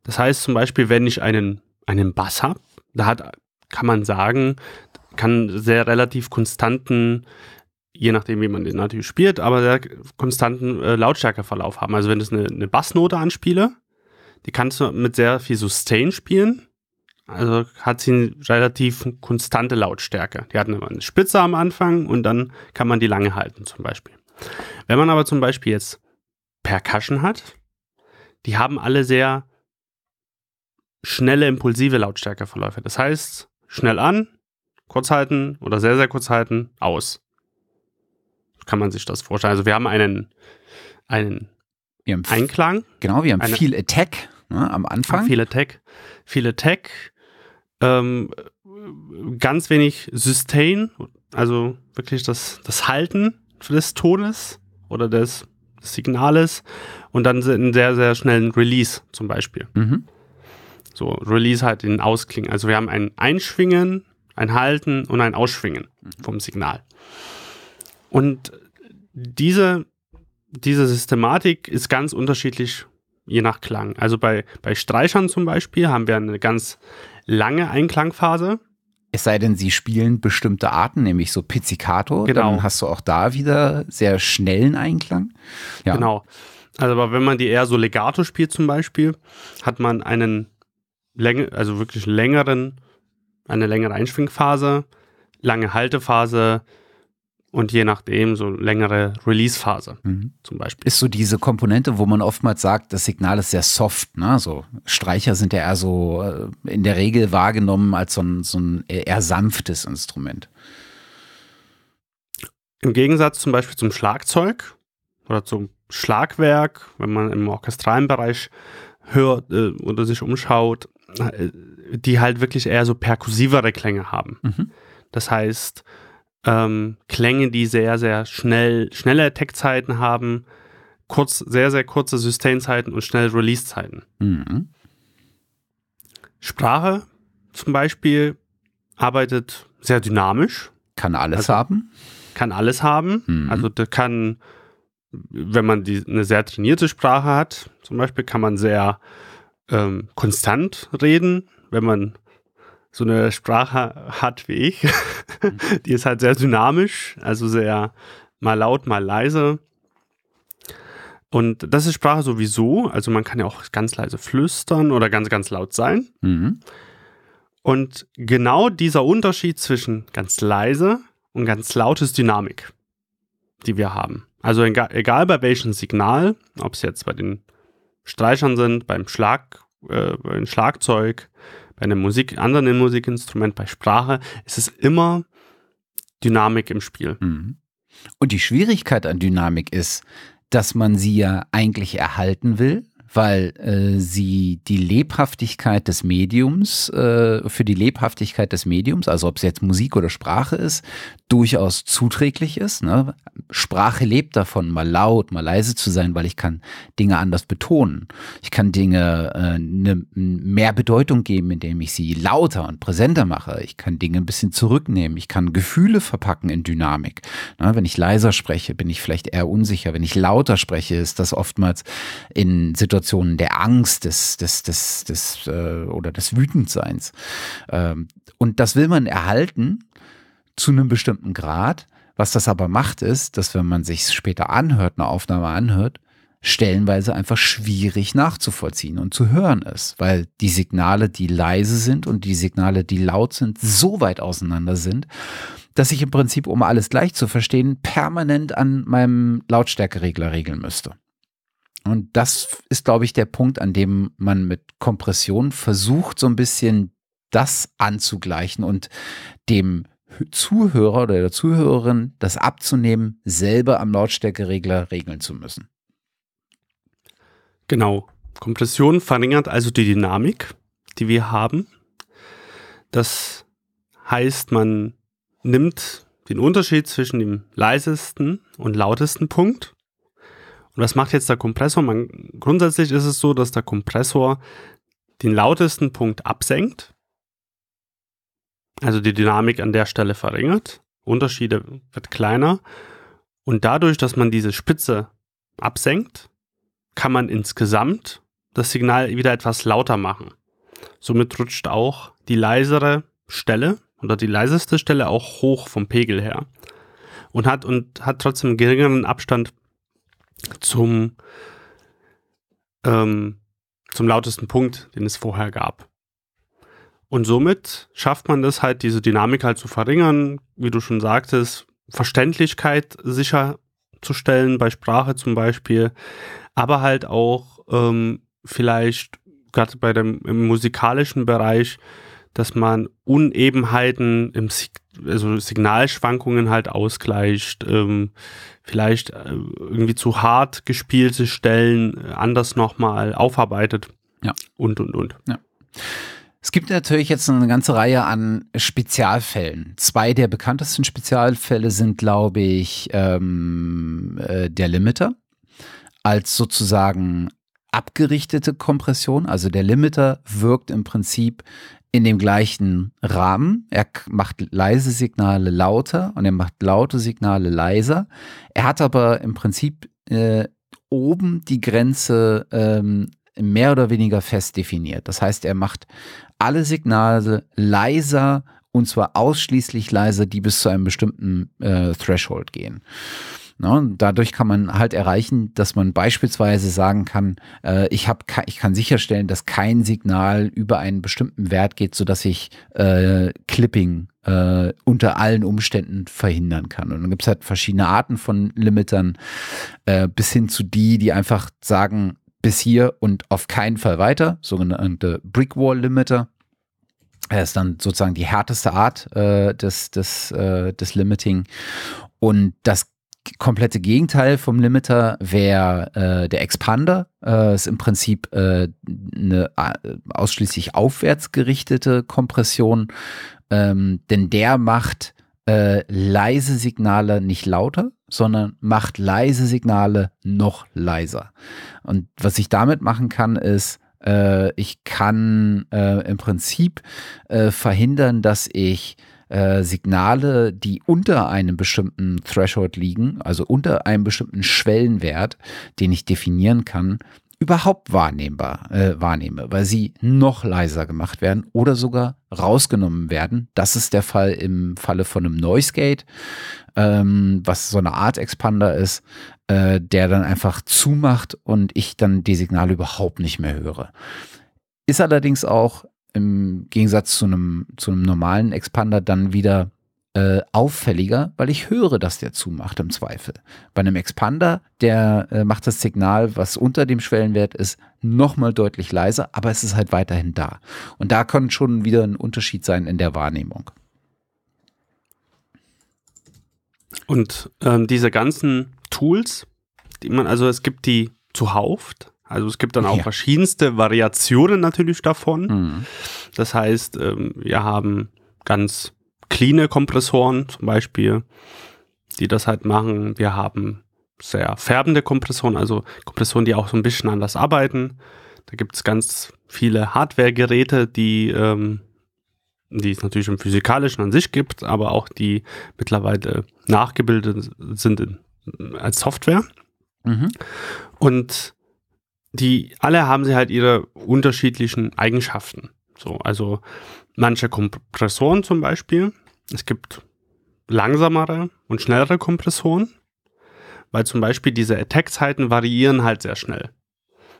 Das heißt zum Beispiel, wenn ich einen, einen Bass habe, da hat kann man sagen, kann sehr relativ konstanten, je nachdem, wie man den natürlich spielt, aber sehr konstanten äh, Lautstärkeverlauf haben. Also wenn ich eine, eine Bassnote anspiele, die kannst du mit sehr viel Sustain spielen. Also hat sie eine relativ konstante Lautstärke. Die hat eine Spitze am Anfang und dann kann man die lange halten zum Beispiel. Wenn man aber zum Beispiel jetzt Percussion hat, die haben alle sehr schnelle, impulsive Lautstärkeverläufe. Das heißt, schnell an, kurz halten oder sehr, sehr kurz halten, aus. Kann man sich das vorstellen. Also wir haben einen, einen haben Einklang. Genau, wir haben eine, viel Attack ne, am Anfang. Viel Attack. Viel Attack. Ähm, ganz wenig Sustain, also wirklich das, das Halten des Tones oder des, des Signales und dann einen sehr, sehr schnellen Release zum Beispiel. Mhm. So, Release halt den Ausklingen. Also wir haben ein Einschwingen, ein Halten und ein Ausschwingen mhm. vom Signal. Und diese, diese Systematik ist ganz unterschiedlich je nach Klang. Also bei, bei Streichern zum Beispiel haben wir eine ganz lange Einklangphase. Es sei denn, sie spielen bestimmte Arten, nämlich so Pizzicato. Genau. Dann hast du auch da wieder sehr schnellen Einklang. Ja. Genau. Also aber wenn man die eher so Legato spielt zum Beispiel, hat man einen Länge, also wirklich längeren, eine längere Einschwingphase, lange Haltephase und je nachdem so längere Release-Phase mhm. zum Beispiel. Ist so diese Komponente, wo man oftmals sagt, das Signal ist sehr soft, ne? So Streicher sind ja eher so äh, in der Regel wahrgenommen als so ein, so ein eher sanftes Instrument. Im Gegensatz zum Beispiel zum Schlagzeug oder zum Schlagwerk, wenn man im orchestralen Bereich hört äh, oder sich umschaut, die halt wirklich eher so perkussivere Klänge haben. Mhm. Das heißt, ähm, Klänge, die sehr, sehr schnell, schnelle Attack-Zeiten haben, kurz, sehr, sehr kurze Sustain-Zeiten und schnelle Release-Zeiten. Mhm. Sprache zum Beispiel arbeitet sehr dynamisch. Kann alles also, haben. Kann alles haben. Mhm. Also der kann, wenn man die, eine sehr trainierte Sprache hat, zum Beispiel, kann man sehr ähm, konstant reden, wenn man so eine Sprache hat wie ich. Die ist halt sehr dynamisch, also sehr mal laut, mal leise. Und das ist Sprache sowieso. Also man kann ja auch ganz leise flüstern oder ganz, ganz laut sein. Mhm. Und genau dieser Unterschied zwischen ganz leise und ganz laut ist Dynamik, die wir haben. Also egal, egal bei welchem Signal, ob es jetzt bei den Streichern sind, beim Schlag, äh, beim Schlagzeug, bei einem Musik, anderen Musikinstrument, bei Sprache, ist es immer Dynamik im Spiel. Mhm. Und die Schwierigkeit an Dynamik ist, dass man sie ja eigentlich erhalten will, weil äh, sie die Lebhaftigkeit des Mediums, äh, für die Lebhaftigkeit des Mediums, also ob es jetzt Musik oder Sprache ist, durchaus zuträglich ist. Ne? Sprache lebt davon, mal laut, mal leise zu sein, weil ich kann Dinge anders betonen. Ich kann Dinge äh, ne, mehr Bedeutung geben, indem ich sie lauter und präsenter mache. Ich kann Dinge ein bisschen zurücknehmen. Ich kann Gefühle verpacken in Dynamik. Ne? Wenn ich leiser spreche, bin ich vielleicht eher unsicher. Wenn ich lauter spreche, ist das oftmals in Situationen der Angst, des, des, des, des äh, oder des Wütendseins. Ähm, und das will man erhalten zu einem bestimmten Grad. Was das aber macht, ist, dass wenn man sich später anhört, eine Aufnahme anhört, stellenweise einfach schwierig nachzuvollziehen und zu hören ist, weil die Signale, die leise sind und die Signale, die laut sind, so weit auseinander sind, dass ich im Prinzip, um alles gleich zu verstehen, permanent an meinem Lautstärkeregler regeln müsste. Und das ist, glaube ich, der Punkt, an dem man mit Kompression versucht, so ein bisschen das anzugleichen und dem Zuhörer oder der Zuhörerin das abzunehmen, selber am Lautstärkeregler regeln zu müssen. Genau. Kompression verringert also die Dynamik, die wir haben. Das heißt, man nimmt den Unterschied zwischen dem leisesten und lautesten Punkt. Und was macht jetzt der Kompressor? Man, grundsätzlich ist es so, dass der Kompressor den lautesten Punkt absenkt also die Dynamik an der Stelle verringert, Unterschiede wird kleiner und dadurch, dass man diese Spitze absenkt, kann man insgesamt das Signal wieder etwas lauter machen. Somit rutscht auch die leisere Stelle oder die leiseste Stelle auch hoch vom Pegel her und hat und hat trotzdem geringeren Abstand zum ähm, zum lautesten Punkt, den es vorher gab. Und somit schafft man es halt, diese Dynamik halt zu verringern, wie du schon sagtest, Verständlichkeit sicherzustellen, bei Sprache zum Beispiel, aber halt auch ähm, vielleicht gerade bei dem im musikalischen Bereich, dass man Unebenheiten im also Signalschwankungen halt ausgleicht, ähm, vielleicht äh, irgendwie zu hart gespielte Stellen anders nochmal aufarbeitet ja. und und und. Ja. Es gibt natürlich jetzt eine ganze Reihe an Spezialfällen. Zwei der bekanntesten Spezialfälle sind, glaube ich, ähm, äh, der Limiter als sozusagen abgerichtete Kompression. Also der Limiter wirkt im Prinzip in dem gleichen Rahmen. Er macht leise Signale lauter und er macht laute Signale leiser. Er hat aber im Prinzip äh, oben die Grenze ähm, mehr oder weniger fest definiert. Das heißt, er macht alle Signale leiser und zwar ausschließlich leiser, die bis zu einem bestimmten äh, Threshold gehen. Ne? Dadurch kann man halt erreichen, dass man beispielsweise sagen kann, äh, ich, hab, ich kann sicherstellen, dass kein Signal über einen bestimmten Wert geht, sodass ich äh, Clipping äh, unter allen Umständen verhindern kann. Und dann gibt es halt verschiedene Arten von Limitern, äh, bis hin zu die, die einfach sagen, bis hier und auf keinen Fall weiter, sogenannte Brickwall Limiter. Er ist dann sozusagen die härteste Art äh, des, des, äh, des Limiting. Und das komplette Gegenteil vom Limiter wäre äh, der Expander. Äh, ist im Prinzip äh, eine äh, ausschließlich aufwärts gerichtete Kompression, ähm, denn der macht äh, leise Signale nicht lauter, sondern macht leise Signale noch leiser. Und was ich damit machen kann, ist, äh, ich kann äh, im Prinzip äh, verhindern, dass ich äh, Signale, die unter einem bestimmten Threshold liegen, also unter einem bestimmten Schwellenwert, den ich definieren kann, überhaupt wahrnehmbar äh, wahrnehme, weil sie noch leiser gemacht werden oder sogar rausgenommen werden. Das ist der Fall im Falle von einem Noise Gate, ähm, was so eine Art Expander ist, äh, der dann einfach zumacht und ich dann die Signale überhaupt nicht mehr höre. Ist allerdings auch im Gegensatz zu einem, zu einem normalen Expander dann wieder äh, auffälliger, weil ich höre, dass der zumacht im Zweifel. Bei einem Expander, der äh, macht das Signal, was unter dem Schwellenwert ist, nochmal deutlich leiser, aber es ist halt weiterhin da. Und da kann schon wieder ein Unterschied sein in der Wahrnehmung. Und ähm, diese ganzen Tools, die man, also es gibt die zuhauft, Also es gibt dann auch ja. verschiedenste Variationen natürlich davon. Mhm. Das heißt, ähm, wir haben ganz cleane Kompressoren zum Beispiel, die das halt machen. Wir haben sehr färbende Kompressoren, also Kompressoren, die auch so ein bisschen anders arbeiten. Da gibt es ganz viele Hardware-Geräte, die, ähm, die es natürlich im Physikalischen an sich gibt, aber auch die mittlerweile nachgebildet sind in, als Software. Mhm. Und die alle haben sie halt ihre unterschiedlichen Eigenschaften. So, also manche Kompressoren zum Beispiel. Es gibt langsamere und schnellere Kompressoren, weil zum Beispiel diese Attack-Zeiten variieren halt sehr schnell.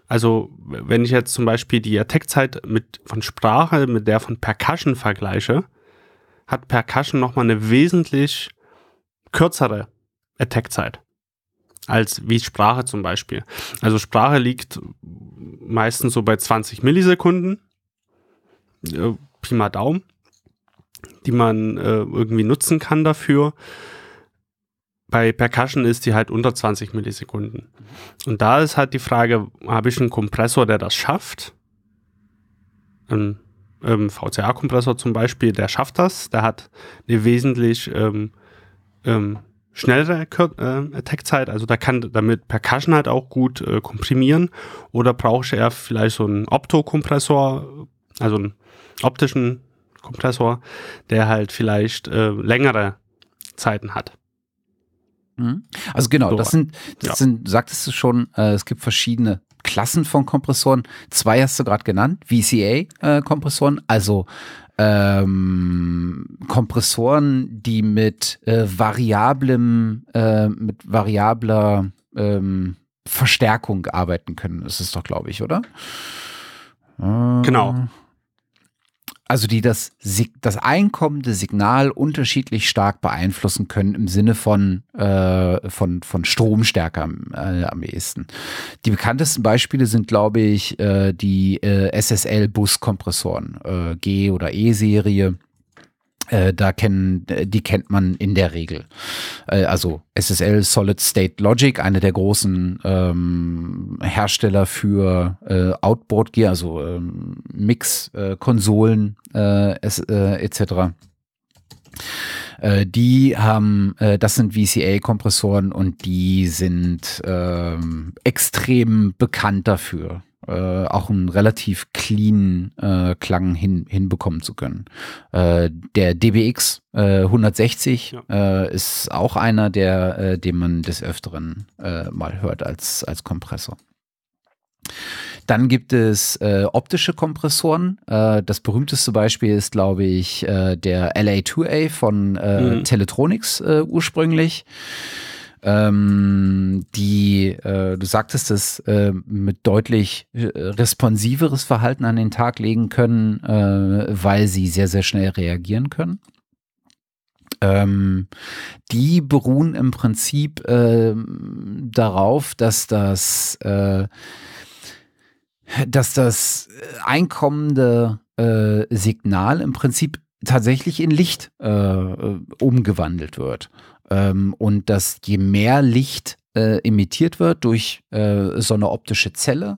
Also wenn ich jetzt zum Beispiel die Attack-Zeit von Sprache mit der von Percussion vergleiche, hat Percussion nochmal eine wesentlich kürzere Attack-Zeit als wie Sprache zum Beispiel. Also Sprache liegt meistens so bei 20 Millisekunden, Pi mal Daumen, die man äh, irgendwie nutzen kann dafür. Bei Percussion ist die halt unter 20 Millisekunden. Und da ist halt die Frage, habe ich einen Kompressor, der das schafft? Ein ähm, VCA-Kompressor zum Beispiel, der schafft das, der hat eine wesentlich ähm, ähm, schnellere äh, Attack-Zeit, also da kann damit Percussion halt auch gut äh, komprimieren oder brauche er vielleicht so einen Opto-Kompressor, also einen optischen Kompressor, der halt vielleicht äh, längere Zeiten hat. Mhm. Also genau, das sind, das ja. sind, sagtest du schon, äh, es gibt verschiedene Klassen von Kompressoren. Zwei hast du gerade genannt, VCA-Kompressoren, äh, also ähm, Kompressoren, die mit äh, variablem, äh, mit variabler ähm, Verstärkung arbeiten können. Das ist doch, glaube ich, oder? Genau. Also die das, das einkommende Signal unterschiedlich stark beeinflussen können im Sinne von, äh, von, von Stromstärke äh, am ehesten. Die bekanntesten Beispiele sind, glaube ich, äh, die äh, SSL-Bus-Kompressoren, äh, G- oder E-Serie. Äh, da kennen, die kennt man in der Regel. Äh, also SSL Solid State Logic, eine der großen ähm, Hersteller für äh, Outboard Gear, also ähm, Mix-Konsolen äh, äh, etc. Die haben, das sind VCA-Kompressoren und die sind ähm, extrem bekannt dafür äh, auch einen relativ clean äh, Klang hin, hinbekommen zu können. Äh, der DBX äh, 160 ja. äh, ist auch einer, der, äh, den man des Öfteren äh, mal hört als, als Kompressor. Dann gibt es äh, optische Kompressoren. Äh, das berühmteste Beispiel ist, glaube ich, äh, der LA2A von äh, mhm. Teletronics äh, ursprünglich ähm, die, äh, du sagtest es, äh, mit deutlich äh, responsiveres Verhalten an den Tag legen können, weil sie sehr, sehr schnell reagieren können. Ähm, die beruhen im Prinzip äh, darauf, dass das, dass das einkommende äh, Signal im Prinzip tatsächlich in Licht äh, umgewandelt wird. Ähm, und dass je mehr Licht äh, emittiert wird durch äh, so eine optische Zelle,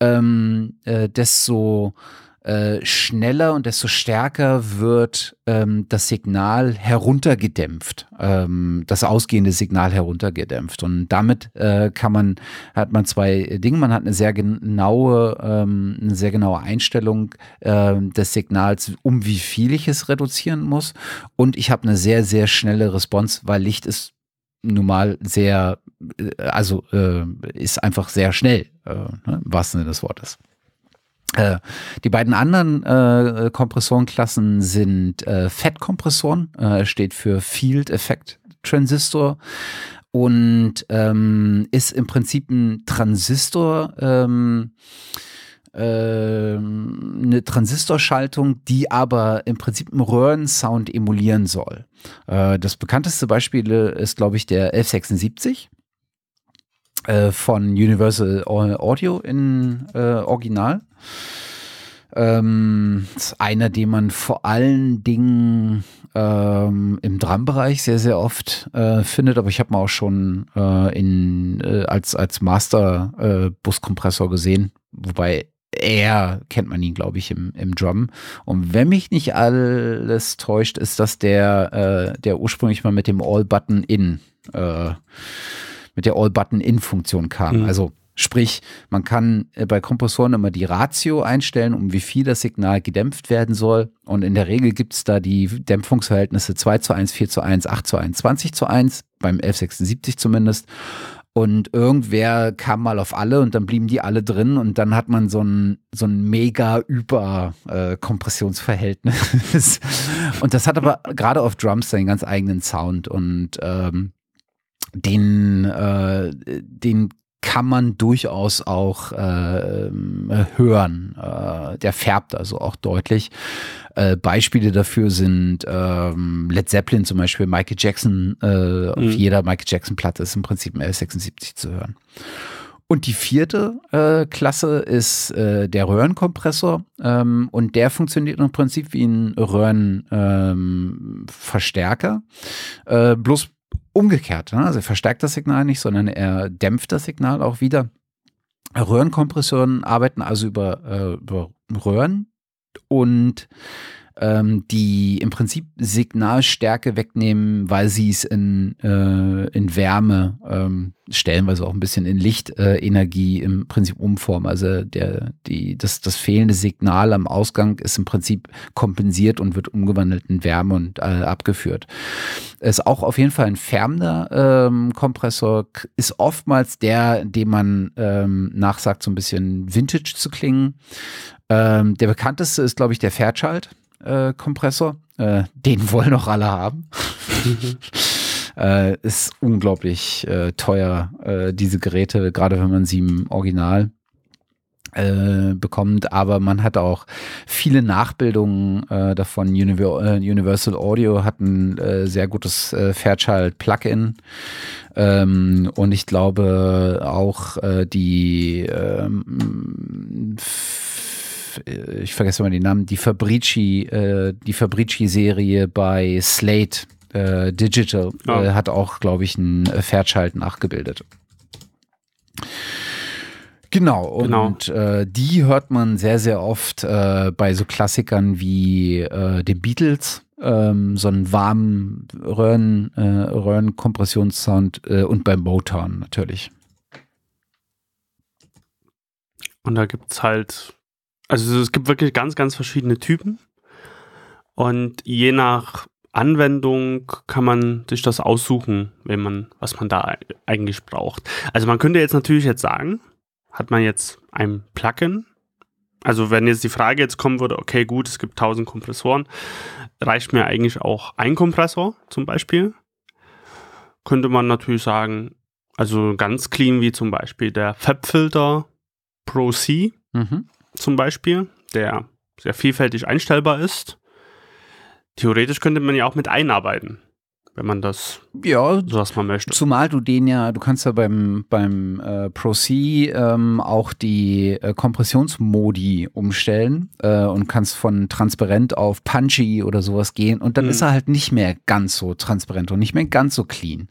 ähm, äh, desto äh, schneller und desto stärker wird ähm, das Signal heruntergedämpft, ähm, das ausgehende Signal heruntergedämpft. Und damit äh, kann man, hat man zwei Dinge. Man hat eine sehr genaue, ähm, eine sehr genaue Einstellung äh, des Signals, um wie viel ich es reduzieren muss. Und ich habe eine sehr, sehr schnelle Response, weil Licht ist nun mal sehr, äh, also äh, ist einfach sehr schnell, äh, ne, im wahrsten Sinne des Wortes. Äh, die beiden anderen äh, Kompressorenklassen sind äh, FET-Kompressoren, äh, steht für Field Effect Transistor und ähm, ist im Prinzip ein Transistor, ähm, äh, eine Transistorschaltung, die aber im Prinzip einen Röhrensound emulieren soll. Äh, das bekannteste Beispiel ist, glaube ich, der 1176 äh, von Universal Audio in äh, Original. Ähm, einer, den man vor allen Dingen ähm, im Drum-Bereich sehr, sehr oft äh, findet, aber ich habe mal auch schon äh, in, äh, als, als Master-Buskompressor äh, gesehen, wobei er kennt man ihn, glaube ich, im, im Drum. Und wenn mich nicht alles täuscht, ist das der, äh, der ursprünglich mal mit dem All-Button-In, äh, mit der All-Button-In-Funktion kam. Mhm. Also Sprich, man kann äh, bei Kompressoren immer die Ratio einstellen, um wie viel das Signal gedämpft werden soll. Und in der Regel gibt es da die Dämpfungsverhältnisse 2 zu 1, 4 zu 1, 8 zu 1, 20 zu 1, beim 1176 zumindest. Und irgendwer kam mal auf alle und dann blieben die alle drin und dann hat man so ein, so ein mega Über-Kompressionsverhältnis. Äh, und das hat aber gerade auf Drums seinen ganz eigenen Sound und ähm, den, äh, den kann man durchaus auch äh, hören. Äh, der färbt also auch deutlich. Äh, Beispiele dafür sind ähm, Led Zeppelin zum Beispiel, Michael Jackson, äh, mhm. auf jeder Michael Jackson-Platte ist im Prinzip ein L76 zu hören. Und die vierte äh, Klasse ist äh, der Röhrenkompressor ähm, und der funktioniert im Prinzip wie ein Röhrenverstärker, ähm, äh, bloß umgekehrt. Ne? Also er verstärkt das Signal nicht, sondern er dämpft das Signal auch wieder. Röhrenkompressoren arbeiten also über, äh, über Röhren und ähm, die im Prinzip Signalstärke wegnehmen, weil sie es in, äh, in Wärme, ähm, stellenweise auch ein bisschen in Lichtenergie äh, im Prinzip umformen. Also der, die, das, das fehlende Signal am Ausgang ist im Prinzip kompensiert und wird umgewandelt in Wärme und äh, abgeführt. Ist auch auf jeden Fall ein färbender ähm, Kompressor, ist oftmals der, dem man ähm, nachsagt, so ein bisschen Vintage zu klingen. Ähm, der bekannteste ist, glaube ich, der Fairchild äh, Kompressor. Äh, den wollen noch alle haben. äh, ist unglaublich äh, teuer, äh, diese Geräte, gerade wenn man sie im Original äh, bekommt, aber man hat auch viele Nachbildungen davon. Univer Universal Audio hat ein sehr gutes Fairchild Plugin ähm, und ich glaube auch die ähm, äh, ich vergesse mal den Namen, die Fabrici, äh, die Fabrici-Serie bei Slate äh, Digital oh. äh, hat auch, glaube ich, ein Fairchild nachgebildet. Genau, genau, und äh, die hört man sehr, sehr oft äh, bei so Klassikern wie äh, den Beatles, ähm, so einen warmen Röhren, äh, Röhrenkompressionssound äh, und beim Motown natürlich. Und da gibt es halt also es gibt wirklich ganz, ganz verschiedene Typen. Und je nach Anwendung kann man sich das aussuchen, wenn man, was man da eigentlich braucht. Also man könnte jetzt natürlich jetzt sagen, hat man jetzt ein Plugin. Also wenn jetzt die Frage jetzt kommen würde, okay, gut, es gibt 1000 Kompressoren, reicht mir eigentlich auch ein Kompressor zum Beispiel? Könnte man natürlich sagen, also ganz clean wie zum Beispiel der FabFilter Pro C. Mhm zum Beispiel, der sehr vielfältig einstellbar ist. Theoretisch könnte man ja auch mit einarbeiten, wenn man das ja, so was man möchte. Zumal du den ja, du kannst ja beim, beim äh, Pro C ähm, auch die äh, Kompressionsmodi umstellen äh, und kannst von transparent auf punchy oder sowas gehen und dann mhm. ist er halt nicht mehr ganz so transparent und nicht mehr ganz so clean.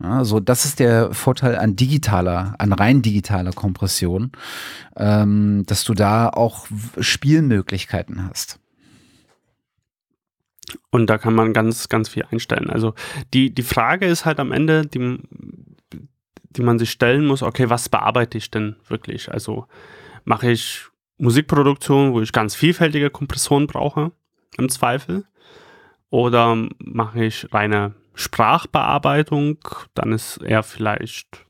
Also das ist der Vorteil an digitaler, an rein digitaler Kompression, ähm, dass du da auch Spielmöglichkeiten hast. Und da kann man ganz, ganz viel einstellen. Also die, die Frage ist halt am Ende, die, die man sich stellen muss, okay, was bearbeite ich denn wirklich? Also mache ich Musikproduktion, wo ich ganz vielfältige Kompressoren brauche, im Zweifel? Oder mache ich reine Sprachbearbeitung, dann ist er vielleicht,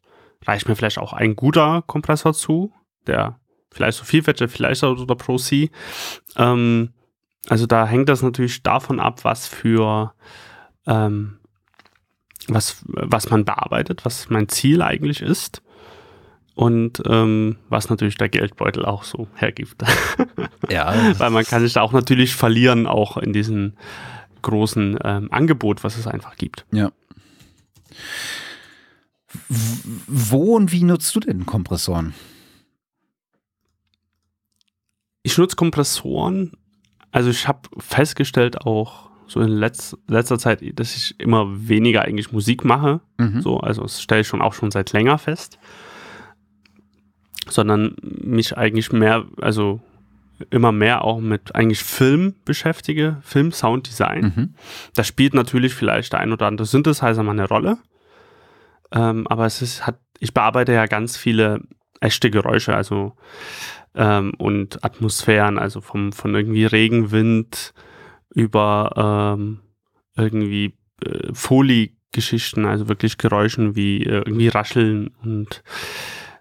reicht mir vielleicht auch ein guter Kompressor zu, der vielleicht so vielfältig, vielleicht auch der Pro C. Ähm, also da hängt das natürlich davon ab, was für ähm, was, was man bearbeitet, was mein Ziel eigentlich ist und ähm, was natürlich der Geldbeutel auch so hergibt. Ja. Weil man kann sich da auch natürlich verlieren, auch in diesen großen ähm, Angebot, was es einfach gibt. Ja. Wo und wie nutzt du denn Kompressoren? ich nutze Kompressoren. Also ich habe festgestellt auch so in letz, letzter Zeit, dass ich immer weniger eigentlich Musik mache. Mhm. So, also das stelle ich schon auch schon seit länger fest. Sondern mich eigentlich mehr, also immer mehr auch mit eigentlich Film beschäftige, Film, Sounddesign. Mhm. Da spielt natürlich vielleicht der ein oder andere Synthesizer mal eine Rolle. Ähm, aber es ist, hat, ich bearbeite ja ganz viele echte Geräusche, also ähm, und Atmosphären, also vom, von irgendwie Regenwind über ähm, irgendwie äh, Folie-Geschichten, also wirklich Geräuschen wie äh, irgendwie Rascheln und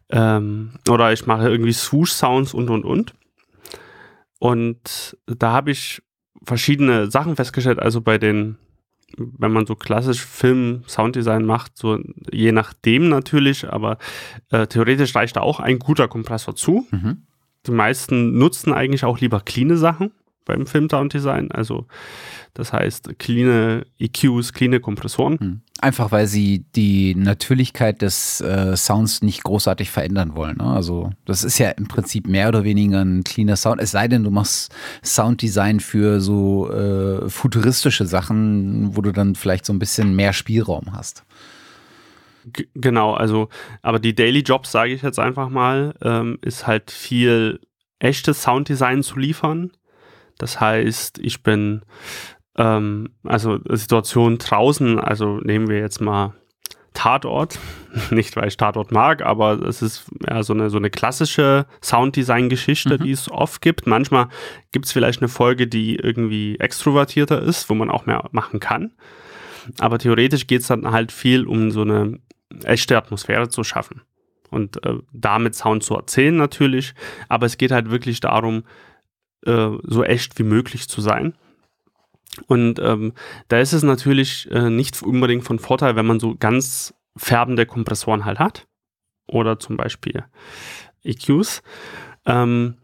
ähm, oder ich mache irgendwie Swoosh-Sounds und und und. Und da habe ich verschiedene Sachen festgestellt, also bei den, wenn man so klassisch Film, Sounddesign macht, so je nachdem natürlich, aber äh, theoretisch reicht da auch ein guter Kompressor zu. Mhm. Die meisten nutzen eigentlich auch lieber cleane Sachen beim Film-Sounddesign. Also das heißt, clean EQs, clean Kompressoren. Hm. Einfach weil sie die Natürlichkeit des äh, Sounds nicht großartig verändern wollen. Ne? Also das ist ja im Prinzip mehr oder weniger ein cleaner Sound. Es sei denn, du machst Sounddesign für so äh, futuristische Sachen, wo du dann vielleicht so ein bisschen mehr Spielraum hast. Genau, also, aber die Daily Jobs, sage ich jetzt einfach mal, ähm, ist halt viel echtes Sounddesign zu liefern. Das heißt, ich bin, ähm, also Situation draußen, also nehmen wir jetzt mal Tatort, nicht weil ich Tatort mag, aber es ist ja so eine, so eine klassische Sounddesign-Geschichte, mhm. die es oft gibt. Manchmal gibt es vielleicht eine Folge, die irgendwie extrovertierter ist, wo man auch mehr machen kann. Aber theoretisch geht es dann halt viel um so eine echte Atmosphäre zu schaffen und äh, damit Sound zu erzählen natürlich. Aber es geht halt wirklich darum, äh, so echt wie möglich zu sein. Und ähm, da ist es natürlich äh, nicht unbedingt von Vorteil, wenn man so ganz färbende Kompressoren halt hat. Oder zum Beispiel EQs. Ähm,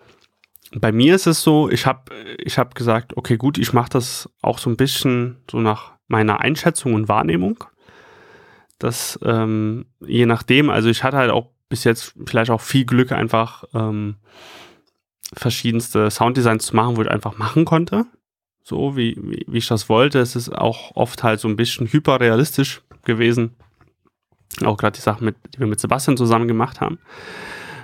bei mir ist es so, ich habe ich hab gesagt, okay, gut, ich mache das auch so ein bisschen so nach meiner Einschätzung und Wahrnehmung. Das ähm, je nachdem, also ich hatte halt auch bis jetzt vielleicht auch viel Glück einfach ähm, verschiedenste Sounddesigns zu machen, wo ich einfach machen konnte. So wie, wie, wie ich das wollte. Es ist auch oft halt so ein bisschen hyperrealistisch gewesen. Auch gerade die Sachen, mit, die wir mit Sebastian zusammen gemacht haben.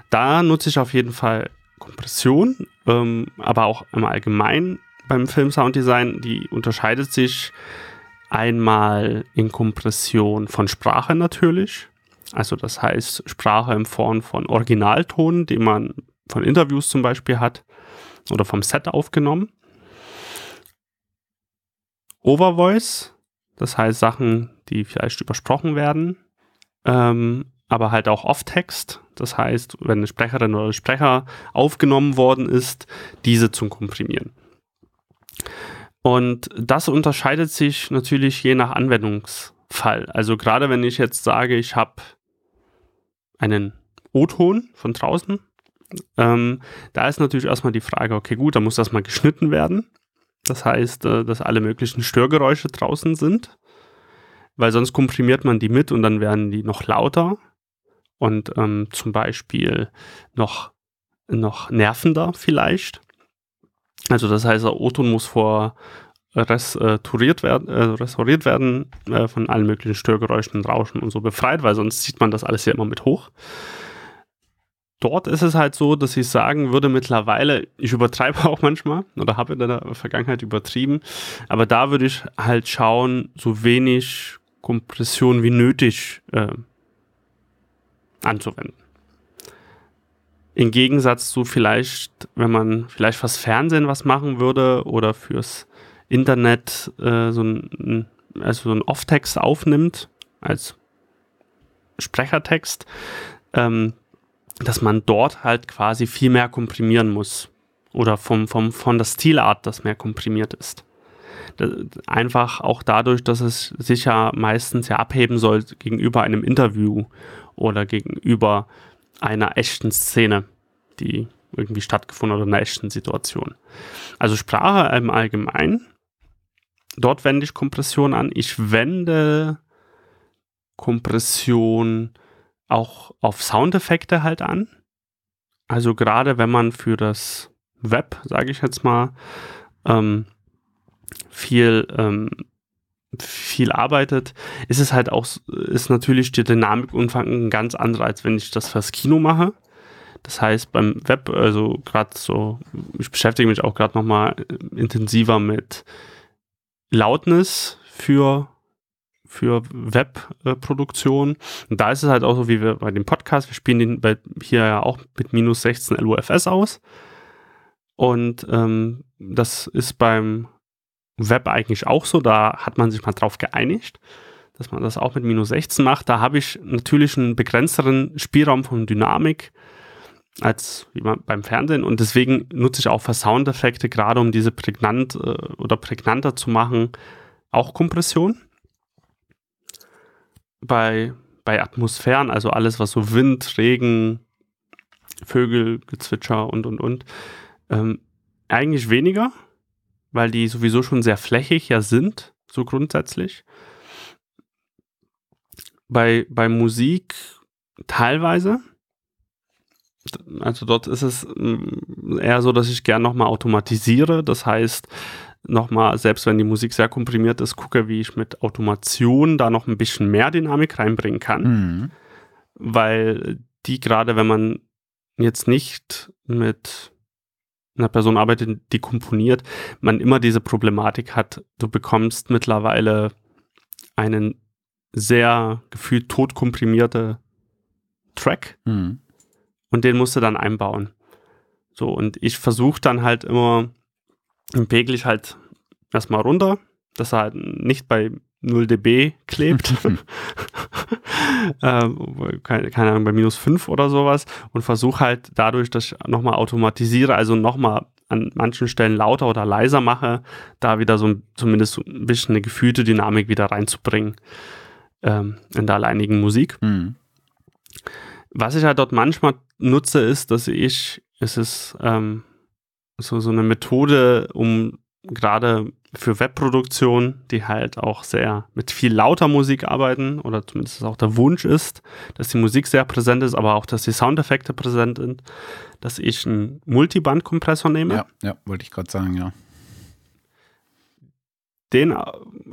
Da nutze ich auf jeden Fall Kompression, ähm, aber auch im Allgemeinen beim Film Sounddesign. Die unterscheidet sich einmal in Kompression von Sprache natürlich. Also das heißt Sprache in Form von Originalton, den man von Interviews zum Beispiel hat oder vom Set aufgenommen. Overvoice, das heißt Sachen, die vielleicht übersprochen werden, ähm, aber halt auch Off-Text, das heißt, wenn eine Sprecherin oder Sprecher aufgenommen worden ist, diese zu komprimieren. Und das unterscheidet sich natürlich je nach Anwendungsfall. Also gerade wenn ich jetzt sage, ich habe einen O-Ton von draußen ähm, da ist natürlich erstmal die Frage, okay, gut, da muss das mal geschnitten werden. Das heißt, äh, dass alle möglichen Störgeräusche draußen sind, weil sonst komprimiert man die mit und dann werden die noch lauter und ähm, zum Beispiel noch, noch nervender vielleicht. Also das heißt, der O-Ton muss vor restauriert werden, äh, restauriert werden äh, von allen möglichen Störgeräuschen, Rauschen und so befreit, weil sonst sieht man das alles ja immer mit hoch dort ist es halt so, dass ich sagen würde mittlerweile, ich übertreibe auch manchmal oder habe in der Vergangenheit übertrieben, aber da würde ich halt schauen, so wenig Kompression wie nötig äh, anzuwenden. Im Gegensatz zu vielleicht, wenn man vielleicht fürs Fernsehen was machen würde oder fürs Internet äh, so ein, also so ein Off-Text aufnimmt als Sprechertext, ähm, dass man dort halt quasi viel mehr komprimieren muss. Oder vom, vom, von der Stilart, das mehr komprimiert ist. Einfach auch dadurch, dass es sich ja meistens ja abheben soll gegenüber einem Interview oder gegenüber einer echten Szene, die irgendwie stattgefunden hat oder einer echten Situation. Also Sprache im Allgemeinen, dort wende ich Kompression an. Ich wende Kompression auch auf Soundeffekte halt an. Also gerade wenn man für das Web, sage ich jetzt mal, ähm, viel, ähm, viel arbeitet, ist es halt auch, ist natürlich die Dynamikumfang ganz anderer, als wenn ich das fürs Kino mache. Das heißt, beim Web, also gerade so, ich beschäftige mich auch gerade nochmal intensiver mit Lautness für, für Webproduktion. Und da ist es halt auch so, wie wir bei dem Podcast, wir spielen den bei, hier ja auch mit minus 16 LUFS aus. Und ähm, das ist beim Web eigentlich auch so. Da hat man sich mal drauf geeinigt, dass man das auch mit minus 16 macht. Da habe ich natürlich einen begrenzteren Spielraum von Dynamik als beim Fernsehen und deswegen nutze ich auch für Soundeffekte, gerade um diese prägnant äh, oder prägnanter zu machen, auch Kompression. Bei, bei Atmosphären, also alles, was so Wind, Regen, Vögel, Gezwitscher und und und, ähm, eigentlich weniger, weil die sowieso schon sehr flächig ja sind, so grundsätzlich. Bei, bei Musik teilweise also dort ist es mm, eher so, dass ich gern nochmal automatisiere. Das heißt, nochmal, selbst wenn die Musik sehr komprimiert ist, gucke, wie ich mit Automation da noch ein bisschen mehr Dynamik reinbringen kann. Mhm. Weil die gerade, wenn man jetzt nicht mit einer Person arbeitet, die komponiert, man immer diese Problematik hat, du bekommst mittlerweile einen sehr gefühlt tot komprimierte Track. Mhm und den musst du dann einbauen. So, und ich versuche dann halt immer, den pegel ich halt erstmal runter, dass er halt nicht bei 0 dB klebt. äh, keine, keine, Ahnung, bei minus 5 oder sowas und versuche halt dadurch, dass ich nochmal automatisiere, also nochmal an manchen Stellen lauter oder leiser mache, da wieder so zumindest so ein bisschen eine gefühlte Dynamik wieder reinzubringen ähm, in der alleinigen Musik. Mhm. Was ich halt dort manchmal nutze, ist, dass ich, es ist ähm, so, so eine Methode, um gerade für Webproduktion, die halt auch sehr mit viel lauter Musik arbeiten, oder zumindest auch der Wunsch ist, dass die Musik sehr präsent ist, aber auch, dass die Soundeffekte präsent sind, dass ich einen Multiband-Kompressor nehme. Ja, ja, wollte ich gerade sagen, ja. Den,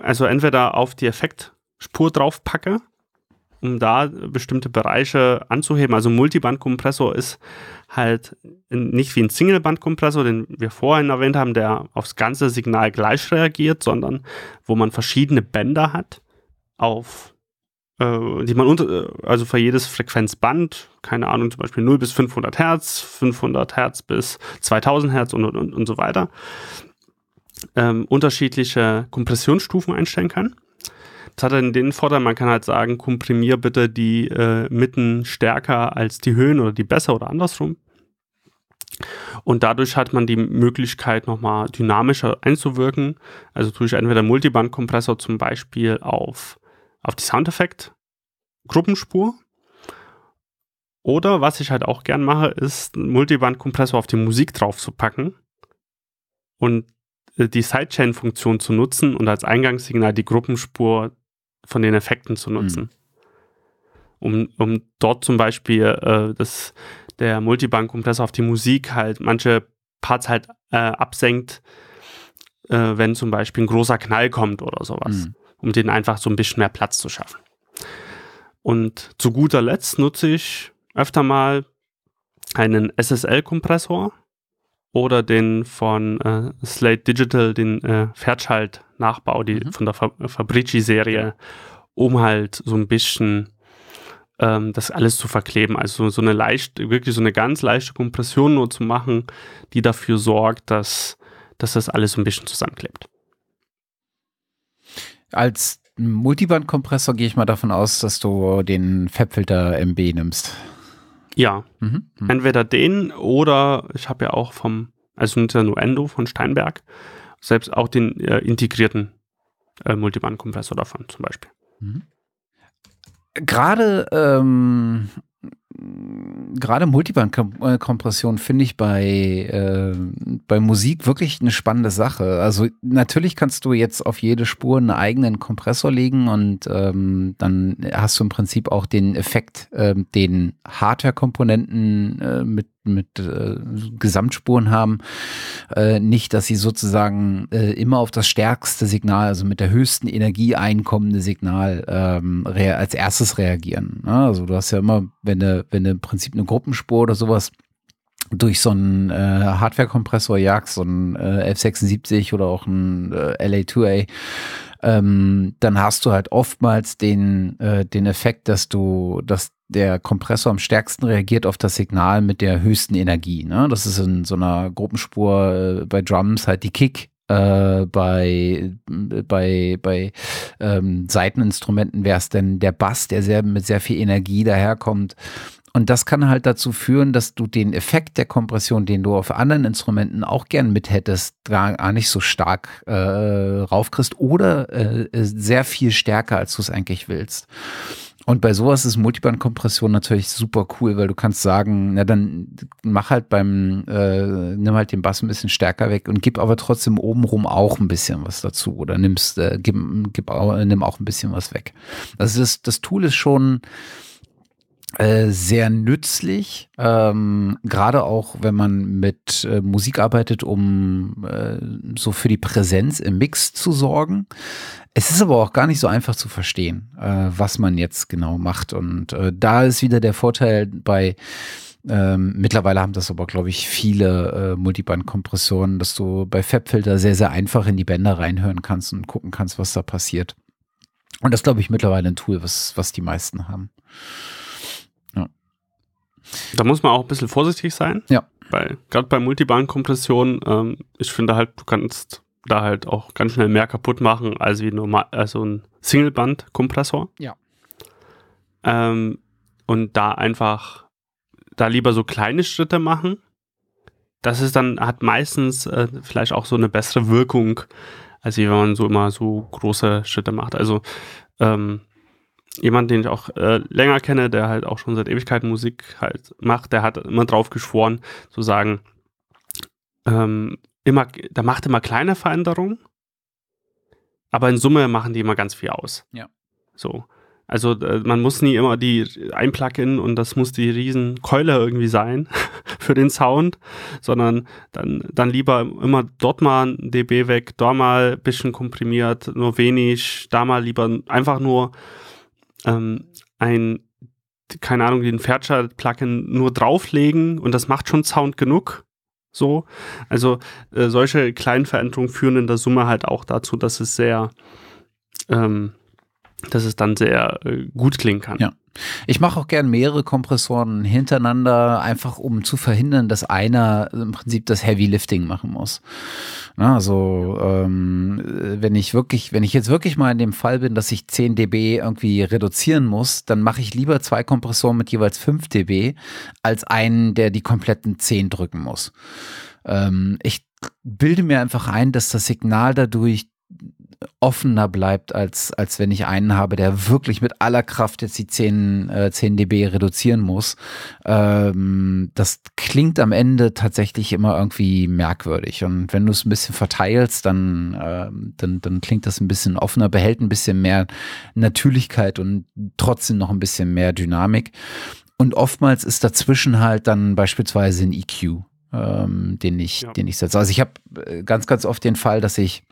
also entweder auf die Effektspur drauf packe um da bestimmte Bereiche anzuheben. Also Multibandkompressor ist halt nicht wie ein Singlebandkompressor, den wir vorhin erwähnt haben, der aufs ganze Signal gleich reagiert, sondern wo man verschiedene Bänder hat auf äh, die man unter, also für jedes Frequenzband, keine Ahnung, zum Beispiel 0 bis 500 Hertz, 500 Hertz bis 2000 Hertz und, und, und so weiter, ähm, unterschiedliche Kompressionsstufen einstellen kann. Das hat dann den Vorteil, man kann halt sagen, komprimier bitte die äh, Mitten stärker als die Höhen oder die besser oder andersrum. Und dadurch hat man die Möglichkeit, nochmal dynamischer einzuwirken. Also tue ich entweder Multiband-Kompressor zum Beispiel auf, auf die Soundeffekt-Gruppenspur. Oder was ich halt auch gern mache, ist einen Multiband-Kompressor auf die Musik drauf zu packen und die Sidechain-Funktion zu nutzen und als Eingangssignal die Gruppenspur von den Effekten zu nutzen. Mhm. Um, um dort zum Beispiel äh, das, der Multiband-Kompressor auf die Musik halt manche Parts halt äh, absenkt, äh, wenn zum Beispiel ein großer Knall kommt oder sowas, mhm. um den einfach so ein bisschen mehr Platz zu schaffen. Und zu guter Letzt nutze ich öfter mal einen SSL-Kompressor oder den von äh, Slate Digital, den äh, Fairchild-Nachbau, die mhm. von der Fabrici-Serie, um halt so ein bisschen ähm, das alles zu verkleben. Also so eine leicht, wirklich so eine ganz leichte Kompression nur zu machen, die dafür sorgt, dass, dass das alles so ein bisschen zusammenklebt. Als Multiband-Kompressor gehe ich mal davon aus, dass du den Fabfilter MB nimmst. Ja, mhm. Mhm. entweder den oder ich habe ja auch vom, also nicht nur Endo von Steinberg, selbst auch den äh, integrierten äh, Multiband-Kompressor davon zum Beispiel. Mhm. Gerade ähm, gerade Multiband-Kompression finde ich bei, äh, bei Musik wirklich eine spannende Sache. Also natürlich kannst du jetzt auf jede Spur einen eigenen Kompressor legen und ähm, dann hast du im Prinzip auch den Effekt, äh, den Hardware-Komponenten äh, mit mit äh, Gesamtspuren haben, äh, nicht, dass sie sozusagen äh, immer auf das stärkste Signal, also mit der höchsten Energie einkommende Signal ähm, als erstes reagieren. Ne? Also du hast ja immer, wenn du, wenn du im Prinzip eine Gruppenspur oder sowas durch so einen äh, Hardware-Kompressor jagst, so einen äh, F76 oder auch einen äh, LA2A, ähm, dann hast du halt oftmals den, äh, den Effekt, dass du, dass der Kompressor am stärksten reagiert auf das Signal mit der höchsten Energie. Ne? Das ist in so einer Gruppenspur äh, bei Drums halt die Kick. Äh, bei bei bei ähm, Seiteninstrumenten wäre es denn der Bass, der sehr mit sehr viel Energie daherkommt. Und das kann halt dazu führen, dass du den Effekt der Kompression, den du auf anderen Instrumenten auch gern mit hättest, gar nicht so stark äh, raufkriegst oder äh, sehr viel stärker, als du es eigentlich willst. Und bei sowas ist Multiband-Kompression natürlich super cool, weil du kannst sagen, na dann mach halt beim, äh, nimm halt den Bass ein bisschen stärker weg und gib aber trotzdem obenrum auch ein bisschen was dazu oder nimmst, äh, gib, gib, nimm auch ein bisschen was weg. Also das, das Tool ist schon, äh, sehr nützlich, ähm, gerade auch wenn man mit äh, Musik arbeitet, um äh, so für die Präsenz im Mix zu sorgen. Es ist aber auch gar nicht so einfach zu verstehen, äh, was man jetzt genau macht. Und äh, da ist wieder der Vorteil bei ähm, mittlerweile haben das aber, glaube ich, viele äh, Multiband-Kompressoren, dass du bei Fabfilter sehr, sehr einfach in die Bänder reinhören kannst und gucken kannst, was da passiert. Und das glaube ich mittlerweile ein Tool, was, was die meisten haben. Da muss man auch ein bisschen vorsichtig sein. Ja. Weil gerade bei Multiband-Kompression, ähm, ich finde halt, du kannst da halt auch ganz schnell mehr kaputt machen als wie normal, also ein Singleband-Kompressor. Ja. Ähm, und da einfach, da lieber so kleine Schritte machen. Das ist dann, hat meistens äh, vielleicht auch so eine bessere Wirkung, als wenn man so immer so große Schritte macht. Also ähm, jemand, den ich auch äh, länger kenne, der halt auch schon seit Ewigkeiten Musik halt macht, der hat immer drauf geschworen, zu sagen, ähm, immer, der macht immer kleine Veränderungen, aber in Summe machen die immer ganz viel aus. Ja. So. Also äh, man muss nie immer die einplacken und das muss die riesen Keule irgendwie sein für den Sound, sondern dann, dann lieber immer dort mal ein dB weg, dort mal ein bisschen komprimiert, nur wenig, da mal lieber einfach nur ähm, ein, keine Ahnung, den Fairchild-Plugin nur drauflegen und das macht schon Sound genug. So. Also äh, solche kleinen Veränderungen führen in der Summe halt auch dazu, dass es sehr, ähm, dass es dann sehr äh, gut klingen kann. Ja. Ich mache auch gern mehrere Kompressoren hintereinander, einfach um zu verhindern, dass einer im Prinzip das Heavy Lifting machen muss. Na, also ähm, wenn ich wirklich, wenn ich jetzt wirklich mal in dem Fall bin, dass ich 10 dB irgendwie reduzieren muss, dann mache ich lieber zwei Kompressoren mit jeweils 5 dB als einen, der die kompletten 10 drücken muss. Ähm, ich bilde mir einfach ein, dass das Signal dadurch offener bleibt, als, als wenn ich einen habe, der wirklich mit aller Kraft jetzt die 10, äh, 10 dB reduzieren muss. Ähm, das klingt am Ende tatsächlich immer irgendwie merkwürdig. Und wenn du es ein bisschen verteilst, dann, äh, dann, dann klingt das ein bisschen offener, behält ein bisschen mehr Natürlichkeit und trotzdem noch ein bisschen mehr Dynamik. Und oftmals ist dazwischen halt dann beispielsweise ein EQ, ähm, den ich, ja. den ich setze. Also ich habe äh, ganz, ganz oft den Fall, dass ich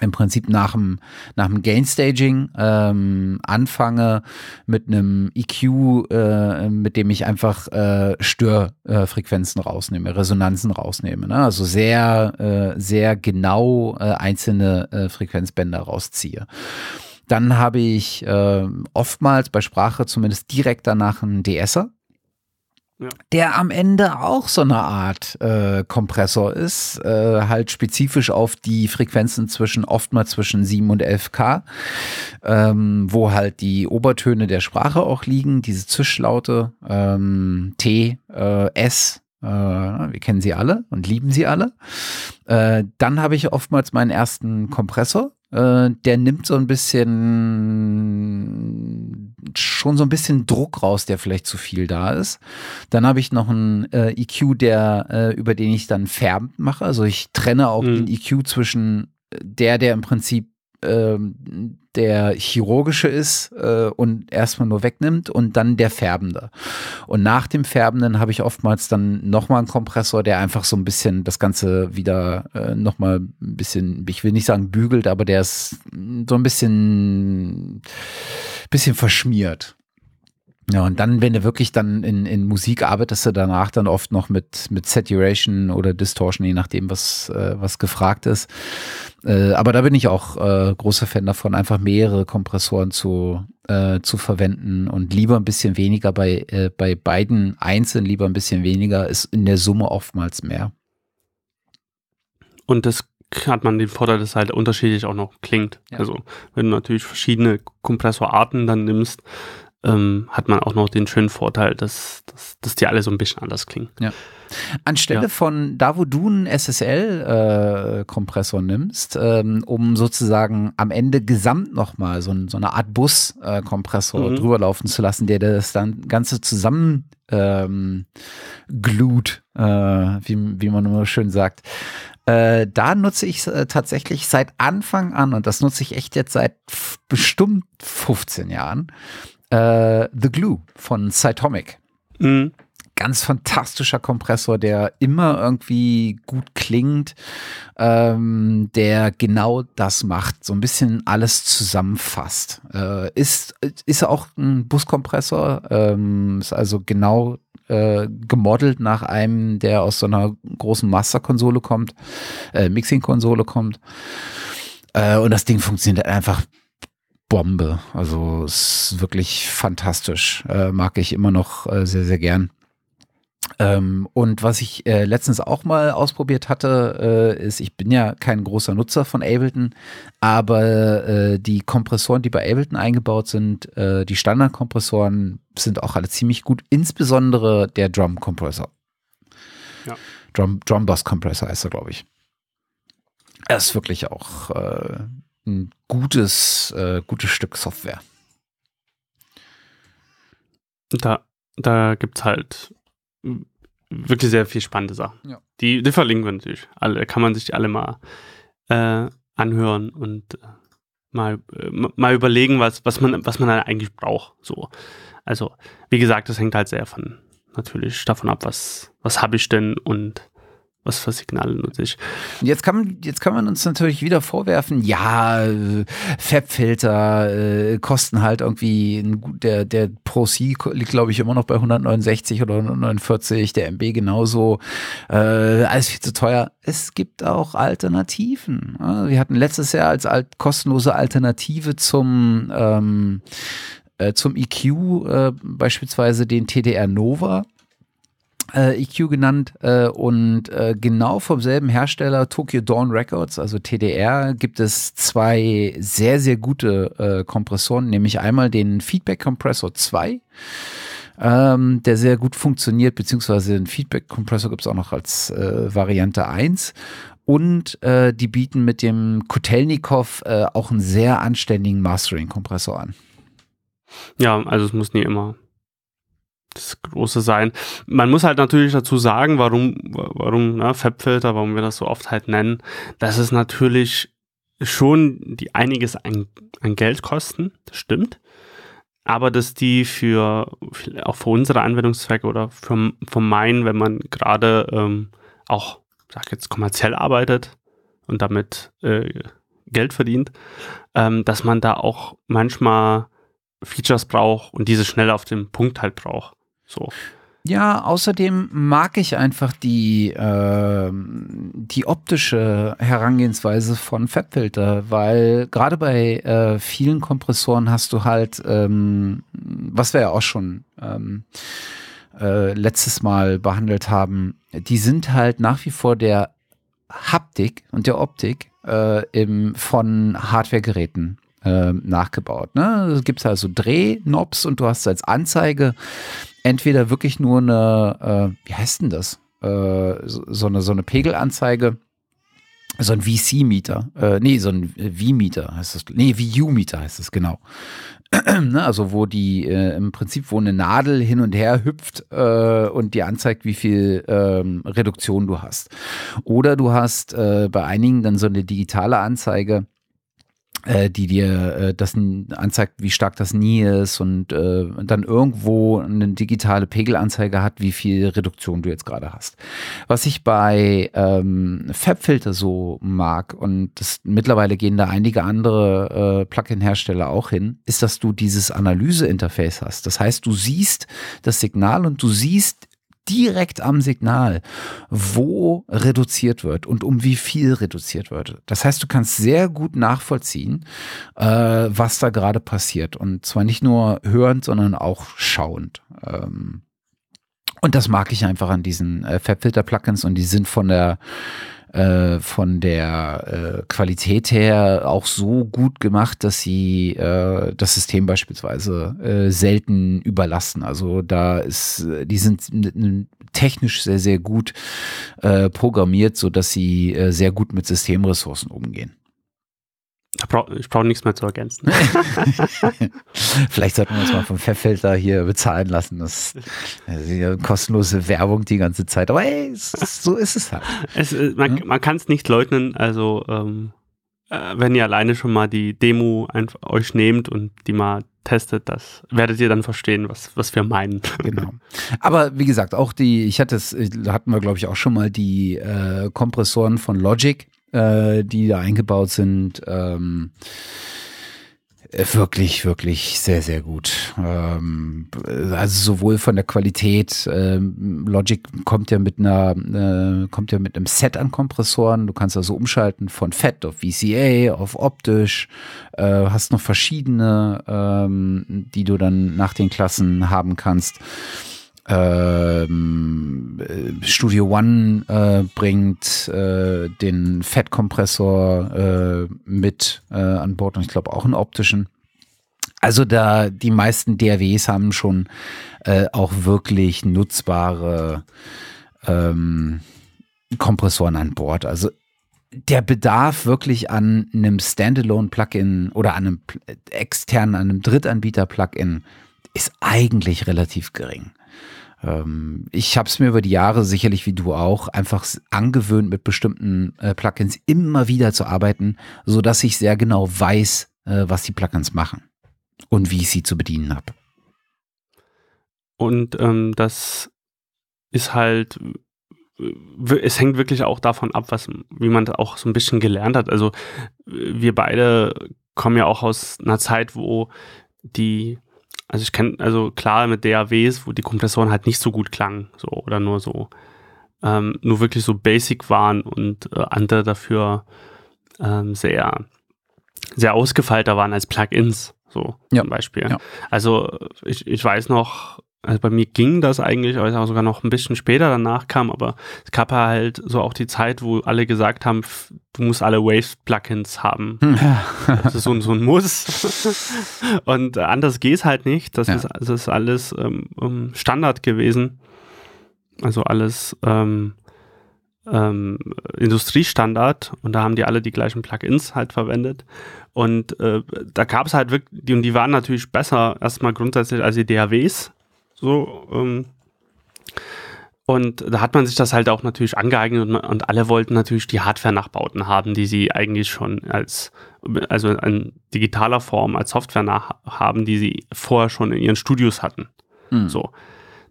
im Prinzip nach dem, nach dem Gain-Staging ähm, anfange mit einem EQ, äh, mit dem ich einfach äh, Störfrequenzen rausnehme, Resonanzen rausnehme. Ne? Also sehr, äh, sehr genau äh, einzelne äh, Frequenzbänder rausziehe. Dann habe ich äh, oftmals bei Sprache zumindest direkt danach einen DSer ja. der am Ende auch so eine Art äh, Kompressor ist, äh, halt spezifisch auf die Frequenzen zwischen, oftmals zwischen 7 und 11K, ähm, wo halt die Obertöne der Sprache auch liegen, diese Zischlaute, ähm, T, äh, S, äh, wir kennen sie alle und lieben sie alle. Äh, dann habe ich oftmals meinen ersten Kompressor, äh, der nimmt so ein bisschen, schon so ein bisschen Druck raus, der vielleicht zu viel da ist. Dann habe ich noch einen äh, EQ, der, äh, über den ich dann färbend mache. Also ich trenne auch mhm. den EQ zwischen der, der im Prinzip ähm, der chirurgische ist äh, und erstmal nur wegnimmt und dann der färbende. Und nach dem färbenden habe ich oftmals dann nochmal einen Kompressor, der einfach so ein bisschen das Ganze wieder äh, nochmal ein bisschen, ich will nicht sagen bügelt, aber der ist so ein bisschen, bisschen verschmiert. Ja, und dann, wenn du wirklich dann in, in Musik arbeitest, du danach dann oft noch mit, mit Saturation oder Distortion, je nachdem, was, äh, was gefragt ist. Äh, aber da bin ich auch äh, großer Fan davon, einfach mehrere Kompressoren zu, äh, zu verwenden und lieber ein bisschen weniger bei, äh, bei beiden einzeln, lieber ein bisschen weniger, ist in der Summe oftmals mehr. Und das hat man den Vorteil, dass es halt unterschiedlich auch noch klingt. Ja. Also wenn du natürlich verschiedene Kompressorarten dann nimmst, ähm, hat man auch noch den schönen Vorteil, dass, dass, dass die alle so ein bisschen anders klingen. Ja. Anstelle ja. von da, wo du einen SSL-Kompressor äh, nimmst, ähm, um sozusagen am Ende gesamt nochmal so, so eine Art Bus-Kompressor mhm. drüber laufen zu lassen, der das dann Ganze zusammen ähm, glued, äh, wie, wie man immer schön sagt. Äh, da nutze ich äh, tatsächlich seit Anfang an, und das nutze ich echt jetzt seit bestimmt 15 Jahren, äh, The Glue von Cytomic. Mhm. Ganz fantastischer Kompressor, der immer irgendwie gut klingt, ähm, der genau das macht, so ein bisschen alles zusammenfasst. Äh, ist, ist auch ein Buskompressor, ähm, ist also genau äh, gemodelt nach einem, der aus so einer großen Masterkonsole kommt, äh, Mixing-Konsole kommt. Äh, und das Ding funktioniert einfach Bombe. Also ist wirklich fantastisch. Äh, mag ich immer noch äh, sehr, sehr gern. Ähm, und was ich äh, letztens auch mal ausprobiert hatte, äh, ist, ich bin ja kein großer Nutzer von Ableton, aber äh, die Kompressoren, die bei Ableton eingebaut sind, äh, die Standardkompressoren sind auch alle ziemlich gut, insbesondere der Drum-Kompressor. Ja. Drum, Drum Bass Compressor heißt er, glaube ich. Er ist wirklich auch ein gutes, äh, gutes Stück Software. Da, da gibt es halt wirklich sehr viel spannende Sachen. Ja. Die, die verlinken wir natürlich. Alle, kann man sich alle mal äh, anhören und äh, mal, äh, mal überlegen, was, was man, was man eigentlich braucht. So. Also, wie gesagt, das hängt halt sehr von natürlich davon ab, was, was habe ich denn und was für Signale nutze ich. Jetzt kann, man, jetzt kann man uns natürlich wieder vorwerfen, ja, Fabfilter äh, kosten halt irgendwie, der, der Pro C liegt glaube ich immer noch bei 169 oder 149, der MB genauso, äh, alles viel zu teuer. Es gibt auch Alternativen. Wir hatten letztes Jahr als alt, kostenlose Alternative zum ähm, äh, zum EQ äh, beispielsweise den TDR Nova äh, EQ genannt äh, und äh, genau vom selben Hersteller Tokyo Dawn Records, also TDR, gibt es zwei sehr, sehr gute äh, Kompressoren, nämlich einmal den Feedback Compressor 2, ähm, der sehr gut funktioniert, beziehungsweise den Feedback Compressor gibt es auch noch als äh, Variante 1 und äh, die bieten mit dem Kotelnikov äh, auch einen sehr anständigen Mastering-Kompressor an. Ja, also es muss nie immer das Große sein. Man muss halt natürlich dazu sagen, warum, warum ne, Fabfilter, warum wir das so oft halt nennen, dass es natürlich schon die einiges an, an Geld kosten, das stimmt. Aber dass die für, auch für unsere Anwendungszwecke oder für, für meinen, wenn man gerade ähm, auch, sag jetzt, kommerziell arbeitet und damit äh, Geld verdient, ähm, dass man da auch manchmal Features braucht und diese schnell auf dem Punkt halt braucht. So. Ja, außerdem mag ich einfach die, äh, die optische Herangehensweise von Fabfilter, weil gerade bei äh, vielen Kompressoren hast du halt, ähm, was wir ja auch schon ähm, äh, letztes Mal behandelt haben, die sind halt nach wie vor der Haptik und der Optik äh, im, von Hardwaregeräten äh, nachgebaut. Ne? Es gibt also Drehnobs und du hast als Anzeige entweder wirklich nur eine, äh, wie heißt denn das? Äh, so, eine, so eine Pegelanzeige, so ein VC-Mieter, äh, nee, so ein V-Mieter heißt das, nee, VU-Mieter heißt das, genau. ne, also wo die äh, im Prinzip, wo eine Nadel hin und her hüpft äh, und dir anzeigt, wie viel ähm, Reduktion du hast. Oder du hast äh, bei einigen dann so eine digitale Anzeige, die dir äh, das anzeigt, wie stark das nie ist und äh, dann irgendwo eine digitale Pegelanzeige hat, wie viel Reduktion du jetzt gerade hast. Was ich bei ähm, Fabfilter so mag und das, mittlerweile gehen da einige andere äh, Plugin-Hersteller auch hin, ist, dass du dieses Analyse-Interface hast. Das heißt, du siehst das Signal und du siehst direkt am Signal, wo reduziert wird und um wie viel reduziert wird. Das heißt, du kannst sehr gut nachvollziehen, äh, was da gerade passiert. Und zwar nicht nur hörend, sondern auch schauend. Ähm, und das mag ich einfach an diesen äh, Fabfilter-Plugins und die sind von der äh, von der äh, Qualität her auch so gut gemacht, dass sie äh, das System beispielsweise äh, selten überlasten. Also da ist, die sind technisch sehr, sehr gut äh, programmiert, so dass sie äh, sehr gut mit Systemressourcen umgehen. Ich brauche nichts mehr zu ergänzen. Vielleicht sollten wir uns mal vom Pfefffelter hier bezahlen lassen. Das, ist ja kostenlose Werbung die ganze Zeit. Aber ey, so ist es halt. Es, äh, man, man kann es nicht leugnen. Also, ähm, äh, wenn ihr alleine schon mal die Demo einfach euch nehmt und die mal testet, das werdet ihr dann verstehen, was, was wir meinen. Genau. Aber wie gesagt, auch die, ich hatte es, hatten wir glaube ich auch schon mal die äh, Kompressoren von Logic äh, die da eingebaut sind. Ähm, äh, wirklich, wirklich sehr, sehr gut. Ähm, also sowohl von der Qualität, ähm, Logic kommt ja mit einer, äh, kommt ja mit einem Set an Kompressoren. Du kannst also umschalten von FET auf VCA, auf optisch, äh, hast noch verschiedene, ähm, die du dann nach den Klassen haben kannst. Ähm, Studio One äh, bringt äh, den Fettkompressor äh, mit äh, an Bord und ich glaube auch einen optischen. Also da die meisten DRWs haben schon äh, auch wirklich nutzbare ähm, Kompressoren an Bord. Also der Bedarf wirklich an einem Standalone-Plugin oder an einem externen, an einem Drittanbieter-Plugin ist eigentlich relativ gering. Ähm, ich habe es mir über die Jahre, sicherlich wie du auch, einfach angewöhnt, mit bestimmten äh, Plugins immer wieder zu arbeiten, so dass ich sehr genau weiß, äh, was die Plugins machen und wie ich sie zu bedienen habe. Und ähm, das ist halt, es hängt wirklich auch davon ab, was, wie man auch so ein bisschen gelernt hat. Also wir beide kommen ja auch aus einer Zeit, wo die also ich kenne, also klar mit DAWs, wo die Kompressoren halt nicht so gut klangen, so oder nur so, ähm, nur wirklich so basic waren und äh, andere dafür ähm, sehr, sehr ausgefeilter waren als Plugins, so ja. zum Beispiel. Ja. Also ich, ich weiß noch, also bei mir ging das eigentlich, weil es auch sogar noch ein bisschen später danach kam, aber es gab halt so auch die Zeit, wo alle gesagt haben, du musst alle Waves-Plugins haben. Hm. das ist so, so ein Muss. Und anders geht es halt nicht. Das, ja. ist, das ist alles ähm, Standard gewesen. Also alles ähm, ähm, Industriestandard und da haben die alle die gleichen Plugins halt verwendet. Und äh, da gab es halt wirklich, die, und die waren natürlich besser erstmal grundsätzlich als die DAWs so, ähm, und da hat man sich das halt auch natürlich angeeignet und, und, alle wollten natürlich die Hardware-Nachbauten haben, die sie eigentlich schon als, also in digitaler Form als Software nach haben, die sie vorher schon in ihren Studios hatten. Mhm. So.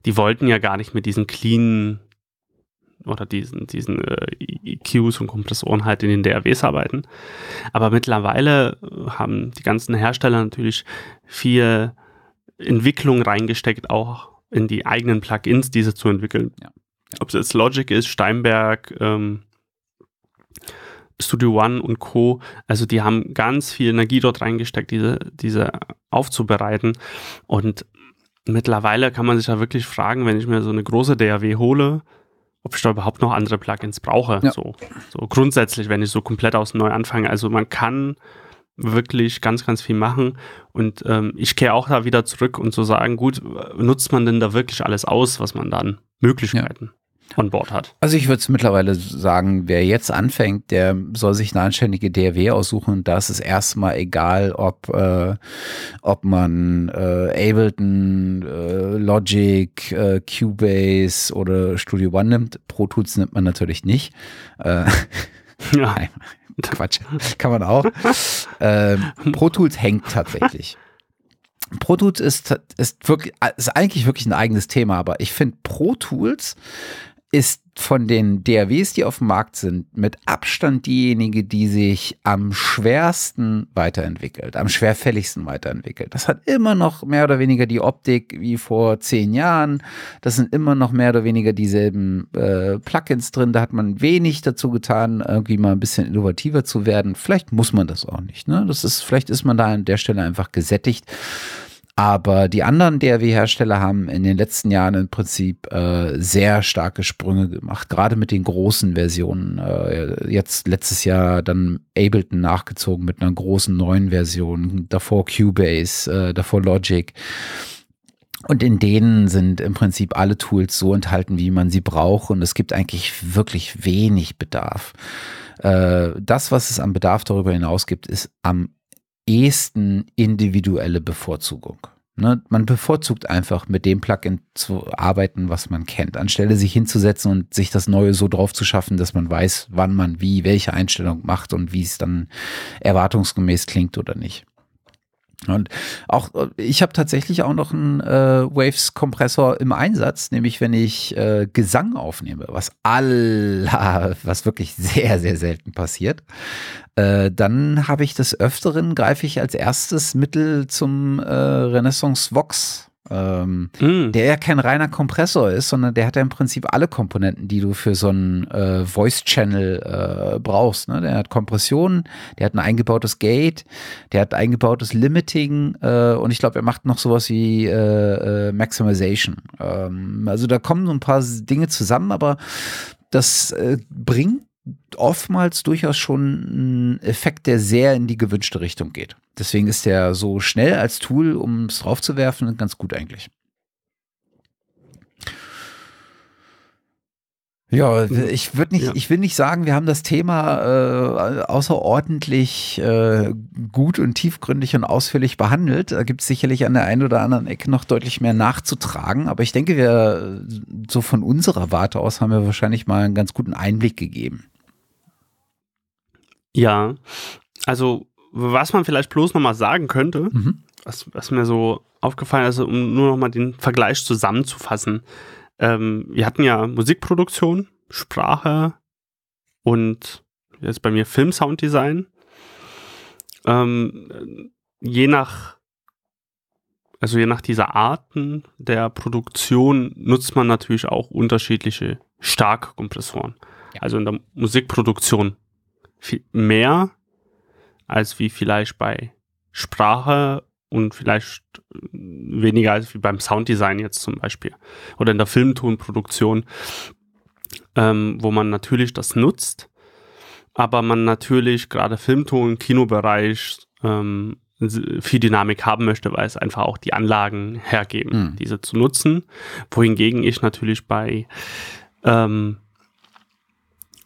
Die wollten ja gar nicht mit diesen clean oder diesen, diesen äh, EQs und Kompressoren halt in den DRWs arbeiten. Aber mittlerweile haben die ganzen Hersteller natürlich viel Entwicklung reingesteckt, auch in die eigenen Plugins, diese zu entwickeln. Ja. Ob es jetzt Logic ist, Steinberg, ähm, Studio One und Co. Also die haben ganz viel Energie dort reingesteckt, diese, diese aufzubereiten. Und mittlerweile kann man sich ja wirklich fragen, wenn ich mir so eine große DAW hole, ob ich da überhaupt noch andere Plugins brauche. Ja. So, so grundsätzlich, wenn ich so komplett aus neu anfange. Also man kann wirklich ganz, ganz viel machen. Und ähm, ich kehre auch da wieder zurück und zu so sagen, gut, nutzt man denn da wirklich alles aus, was man dann Möglichkeiten ja. on Board hat? Also ich würde es mittlerweile sagen, wer jetzt anfängt, der soll sich eine anständige DRW aussuchen. Und da ist es erstmal egal, ob, äh, ob man äh, Ableton, äh, Logic, äh, Cubase oder Studio One nimmt. Pro Tools nimmt man natürlich nicht. Äh, ja. Quatsch, kann man auch. Ähm, Pro Tools hängt tatsächlich. Pro Tools ist, ist wirklich, ist eigentlich wirklich ein eigenes Thema, aber ich finde Pro Tools ist von den DAWs, die auf dem Markt sind, mit Abstand diejenige, die sich am schwersten weiterentwickelt, am schwerfälligsten weiterentwickelt. Das hat immer noch mehr oder weniger die Optik wie vor zehn Jahren. Das sind immer noch mehr oder weniger dieselben äh, Plugins drin. Da hat man wenig dazu getan, irgendwie mal ein bisschen innovativer zu werden. Vielleicht muss man das auch nicht. Ne? Das ist, vielleicht ist man da an der Stelle einfach gesättigt. Aber die anderen DRW-Hersteller haben in den letzten Jahren im Prinzip äh, sehr starke Sprünge gemacht, gerade mit den großen Versionen. Äh, jetzt letztes Jahr dann Ableton nachgezogen mit einer großen neuen Version, davor Cubase, äh, davor Logic. Und in denen sind im Prinzip alle Tools so enthalten, wie man sie braucht. Und es gibt eigentlich wirklich wenig Bedarf. Äh, das, was es an Bedarf darüber hinaus gibt, ist am ehesten individuelle Bevorzugung. Ne, man bevorzugt einfach mit dem Plugin zu arbeiten, was man kennt, anstelle sich hinzusetzen und sich das Neue so drauf zu schaffen, dass man weiß, wann man wie, welche Einstellung macht und wie es dann erwartungsgemäß klingt oder nicht. Und auch ich habe tatsächlich auch noch einen äh, Waves-Kompressor im Einsatz, nämlich wenn ich äh, Gesang aufnehme, was aller, was wirklich sehr, sehr selten passiert. Äh, dann habe ich des Öfteren, greife ich als erstes Mittel zum äh, Renaissance Vox ähm, mm. der ja kein reiner Kompressor ist, sondern der hat ja im Prinzip alle Komponenten, die du für so einen äh, Voice-Channel äh, brauchst. Ne? Der hat Kompression, der hat ein eingebautes Gate, der hat eingebautes Limiting äh, und ich glaube, er macht noch sowas wie äh, äh, Maximization. Ähm, also da kommen so ein paar Dinge zusammen, aber das äh, bringt oftmals durchaus schon ein Effekt, der sehr in die gewünschte Richtung geht. Deswegen ist der so schnell als Tool, um es draufzuwerfen, ganz gut eigentlich. Ja, ich würde nicht, ja. ich will nicht sagen, wir haben das Thema äh, außerordentlich äh, gut und tiefgründig und ausführlich behandelt. Da gibt es sicherlich an der einen oder anderen Ecke noch deutlich mehr nachzutragen. Aber ich denke, wir so von unserer Warte aus haben wir wahrscheinlich mal einen ganz guten Einblick gegeben. Ja, also was man vielleicht bloß nochmal sagen könnte, mhm. was, was, mir so aufgefallen ist, um nur nochmal den Vergleich zusammenzufassen. Ähm, wir hatten ja Musikproduktion, Sprache und jetzt bei mir Film-Sounddesign. Ähm, je nach, also je nach dieser Arten der Produktion nutzt man natürlich auch unterschiedliche Starkkompressoren. Ja. Also in der Musikproduktion viel mehr als wie vielleicht bei Sprache und vielleicht weniger als wie beim Sounddesign jetzt zum Beispiel oder in der Filmtonproduktion, ähm, wo man natürlich das nutzt, aber man natürlich gerade Filmton, Kinobereich ähm, viel Dynamik haben möchte, weil es einfach auch die Anlagen hergeben, mhm. diese zu nutzen. Wohingegen ich natürlich bei ähm,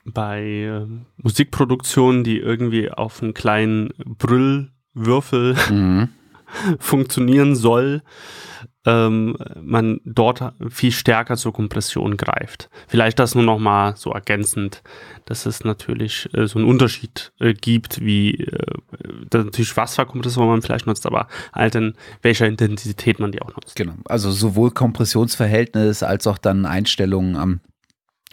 bei äh, Musikproduktionen, die irgendwie auf einen kleinen Brüllwürfel mhm. funktionieren soll, ähm, man dort viel stärker zur Kompression greift. Vielleicht das nur noch mal so ergänzend, dass es natürlich äh, so einen Unterschied äh, gibt, wie äh, natürlich was für Kompressoren man vielleicht nutzt, aber halt in welcher Intensität man die auch nutzt. Genau, also sowohl Kompressionsverhältnis als auch dann Einstellungen am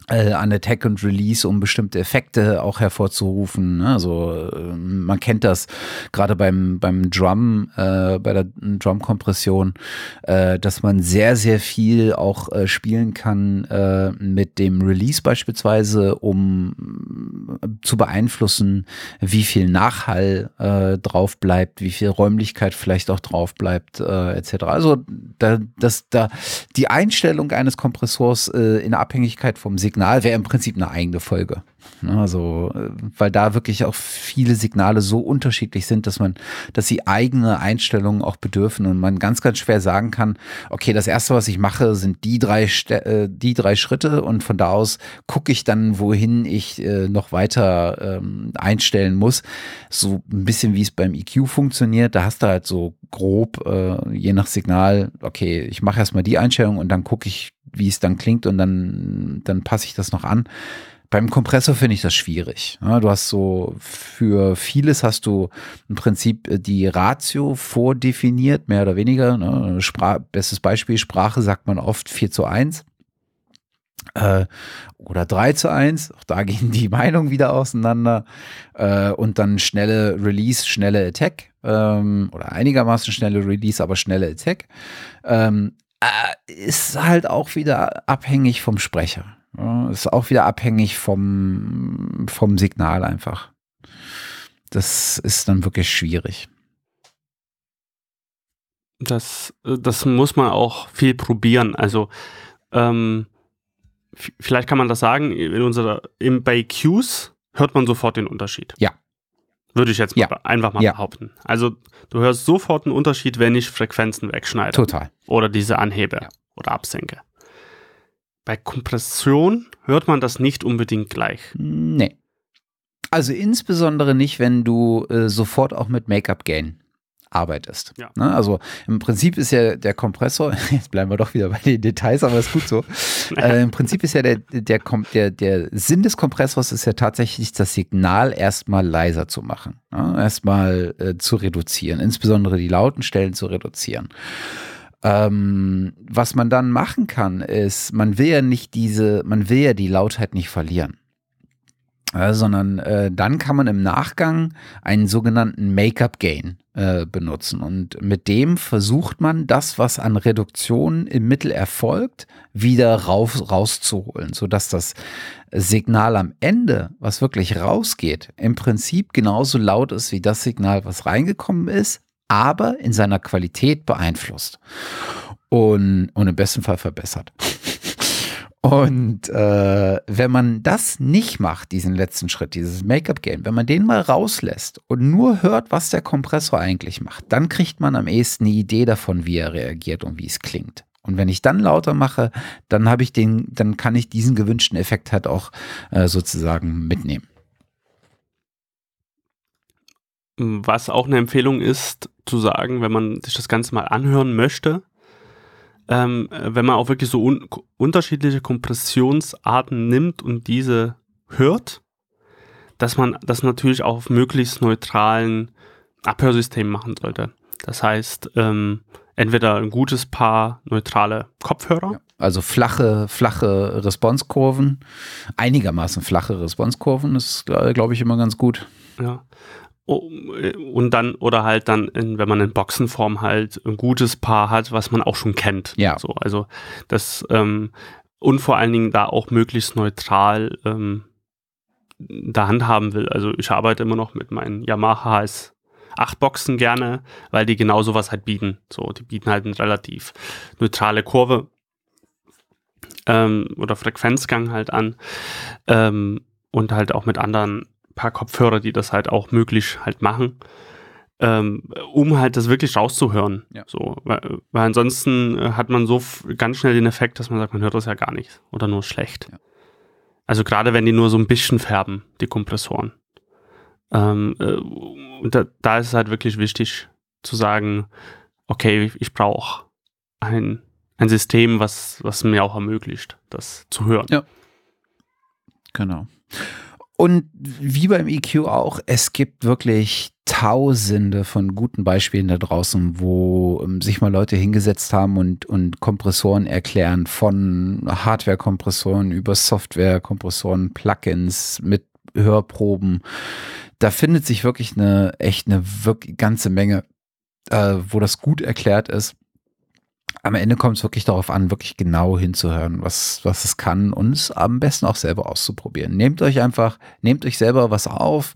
an Attack und Release, um bestimmte Effekte auch hervorzurufen. Ne? Also äh, man kennt das gerade beim, beim Drum, äh, bei der Drum-Kompression, äh, dass man sehr, sehr viel auch äh, spielen kann äh, mit dem Release beispielsweise, um äh, zu beeinflussen, wie viel Nachhall äh, drauf bleibt, wie viel Räumlichkeit vielleicht auch drauf bleibt, äh, etc. Also da, das, da die Einstellung eines Kompressors äh, in Abhängigkeit vom Signal Signal wäre im Prinzip eine eigene Folge. Also, weil da wirklich auch viele Signale so unterschiedlich sind, dass man, dass sie eigene Einstellungen auch bedürfen und man ganz, ganz schwer sagen kann, okay, das erste, was ich mache, sind die drei, äh, die drei Schritte und von da aus gucke ich dann, wohin ich äh, noch weiter ähm, einstellen muss. So ein bisschen wie es beim EQ funktioniert. Da hast du halt so grob, je nach Signal, okay, ich mache erstmal die Einstellung und dann gucke ich, wie es dann klingt und dann, dann passe ich das noch an. Beim Kompressor finde ich das schwierig. Du hast so, für vieles hast du im Prinzip äh, die Ratio vordefiniert, mehr oder weniger. Ne? Sprach, bestes Beispiel, Sprache sagt man oft 4 zu 1 äh, oder 3 zu 1. Auch da gehen die Meinungen wieder auseinander. Äh, und dann schnelle Release, schnelle Attack. Ähm, oder einigermaßen schnelle Release, aber schnelle Attack. Äh, ist halt auch wieder abhängig vom Sprecher. Ist auch wieder abhängig vom, vom Signal einfach. Das ist dann wirklich schwierig. Das, das muss man auch viel probieren. Also ähm, vielleicht kann man das sagen, in unserer, in, bei Cues hört man sofort den Unterschied. Ja. Würde ich jetzt mal ja. einfach mal ja. behaupten. Also du hörst sofort einen Unterschied, wenn ich Frequenzen wegschneide. Total. Oder diese anhebe ja. oder absenke. Bei Kompression hört man das nicht unbedingt gleich. Nee. Also insbesondere nicht, wenn du äh, sofort auch mit Make-up-Gain arbeitest. Ja. Ne? Also im Prinzip ist ja der Kompressor, jetzt bleiben wir doch wieder bei den Details, aber ist gut so. äh, Im Prinzip ist ja der, der, der, der Sinn des Kompressors ist ja tatsächlich, das Signal erstmal leiser zu machen. Ne? Erstmal äh, zu reduzieren, insbesondere die lauten Stellen zu reduzieren. Ähm, was man dann machen kann, ist, man will ja nicht diese, man will ja die Lautheit nicht verlieren. Äh, sondern äh, dann kann man im Nachgang einen sogenannten Make-up-Gain äh, benutzen. Und mit dem versucht man das, was an Reduktion im Mittel erfolgt, wieder raus, rauszuholen, sodass das Signal am Ende, was wirklich rausgeht, im Prinzip genauso laut ist wie das Signal, was reingekommen ist, aber in seiner Qualität beeinflusst und, und im besten Fall verbessert. Und äh, wenn man das nicht macht, diesen letzten Schritt, dieses Make-up-Game, wenn man den mal rauslässt und nur hört, was der Kompressor eigentlich macht, dann kriegt man am ehesten eine Idee davon, wie er reagiert und wie es klingt. Und wenn ich dann lauter mache, dann habe ich den, dann kann ich diesen gewünschten Effekt halt auch äh, sozusagen mitnehmen. Was auch eine Empfehlung ist, zu sagen, wenn man sich das Ganze mal anhören möchte, ähm, wenn man auch wirklich so un unterschiedliche Kompressionsarten nimmt und diese hört, dass man das natürlich auch auf möglichst neutralen Abhörsystemen machen sollte. Das heißt, ähm, entweder ein gutes Paar neutrale Kopfhörer. Ja, also flache, flache Responsekurven, einigermaßen flache Responsekurven, ist, glaube ich, immer ganz gut. Ja. Und dann, oder halt dann, in, wenn man in Boxenform halt ein gutes Paar hat, was man auch schon kennt. Ja. So, also das, ähm, und vor allen Dingen da auch möglichst neutral ähm, da handhaben will. Also ich arbeite immer noch mit meinen Yamaha HS 8 Boxen gerne, weil die genau sowas halt bieten. So, die bieten halt eine relativ neutrale Kurve ähm, oder Frequenzgang halt an ähm, und halt auch mit anderen paar Kopfhörer, die das halt auch möglich halt machen, ähm, um halt das wirklich rauszuhören. Ja. So, weil, weil, ansonsten äh, hat man so ganz schnell den Effekt, dass man sagt, man hört das ja gar nicht oder nur schlecht. Ja. Also gerade wenn die nur so ein bisschen färben, die Kompressoren. Ähm, äh, da, da, ist es halt wirklich wichtig zu sagen, okay, ich brauche ein, ein System, was, was mir auch ermöglicht, das zu hören. Ja. Genau. Und wie beim EQ auch, es gibt wirklich tausende von guten Beispielen da draußen, wo ähm, sich mal Leute hingesetzt haben und, und Kompressoren erklären, von Hardware-Kompressoren über Software-Kompressoren, Plugins mit Hörproben. Da findet sich wirklich eine echt eine wirklich ganze Menge, äh, wo das gut erklärt ist am Ende kommt es wirklich darauf an, wirklich genau hinzuhören, was, was es kann und es am besten auch selber auszuprobieren. Nehmt euch einfach, nehmt euch selber was auf,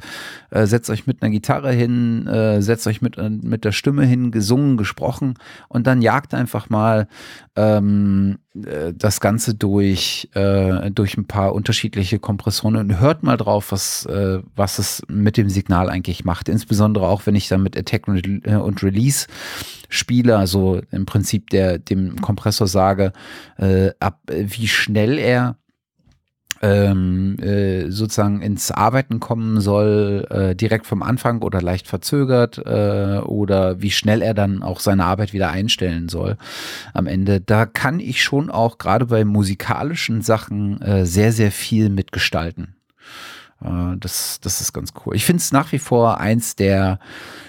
äh, setzt euch mit einer Gitarre hin, äh, setzt euch mit, äh, mit der Stimme hin, gesungen, gesprochen und dann jagt einfach mal ähm, äh, das Ganze durch, äh, durch ein paar unterschiedliche Kompressoren und hört mal drauf, was, äh, was es mit dem Signal eigentlich macht. Insbesondere auch, wenn ich dann mit Attack und, äh, Release spiele, also im Prinzip der, dem Kompressor sage, äh, ab wie schnell er ähm, äh, sozusagen ins Arbeiten kommen soll, äh, direkt vom Anfang oder leicht verzögert äh, oder wie schnell er dann auch seine Arbeit wieder einstellen soll am Ende. Da kann ich schon auch gerade bei musikalischen Sachen äh, sehr, sehr viel mitgestalten. Äh, das, das ist ganz cool. Ich finde es nach wie vor eins der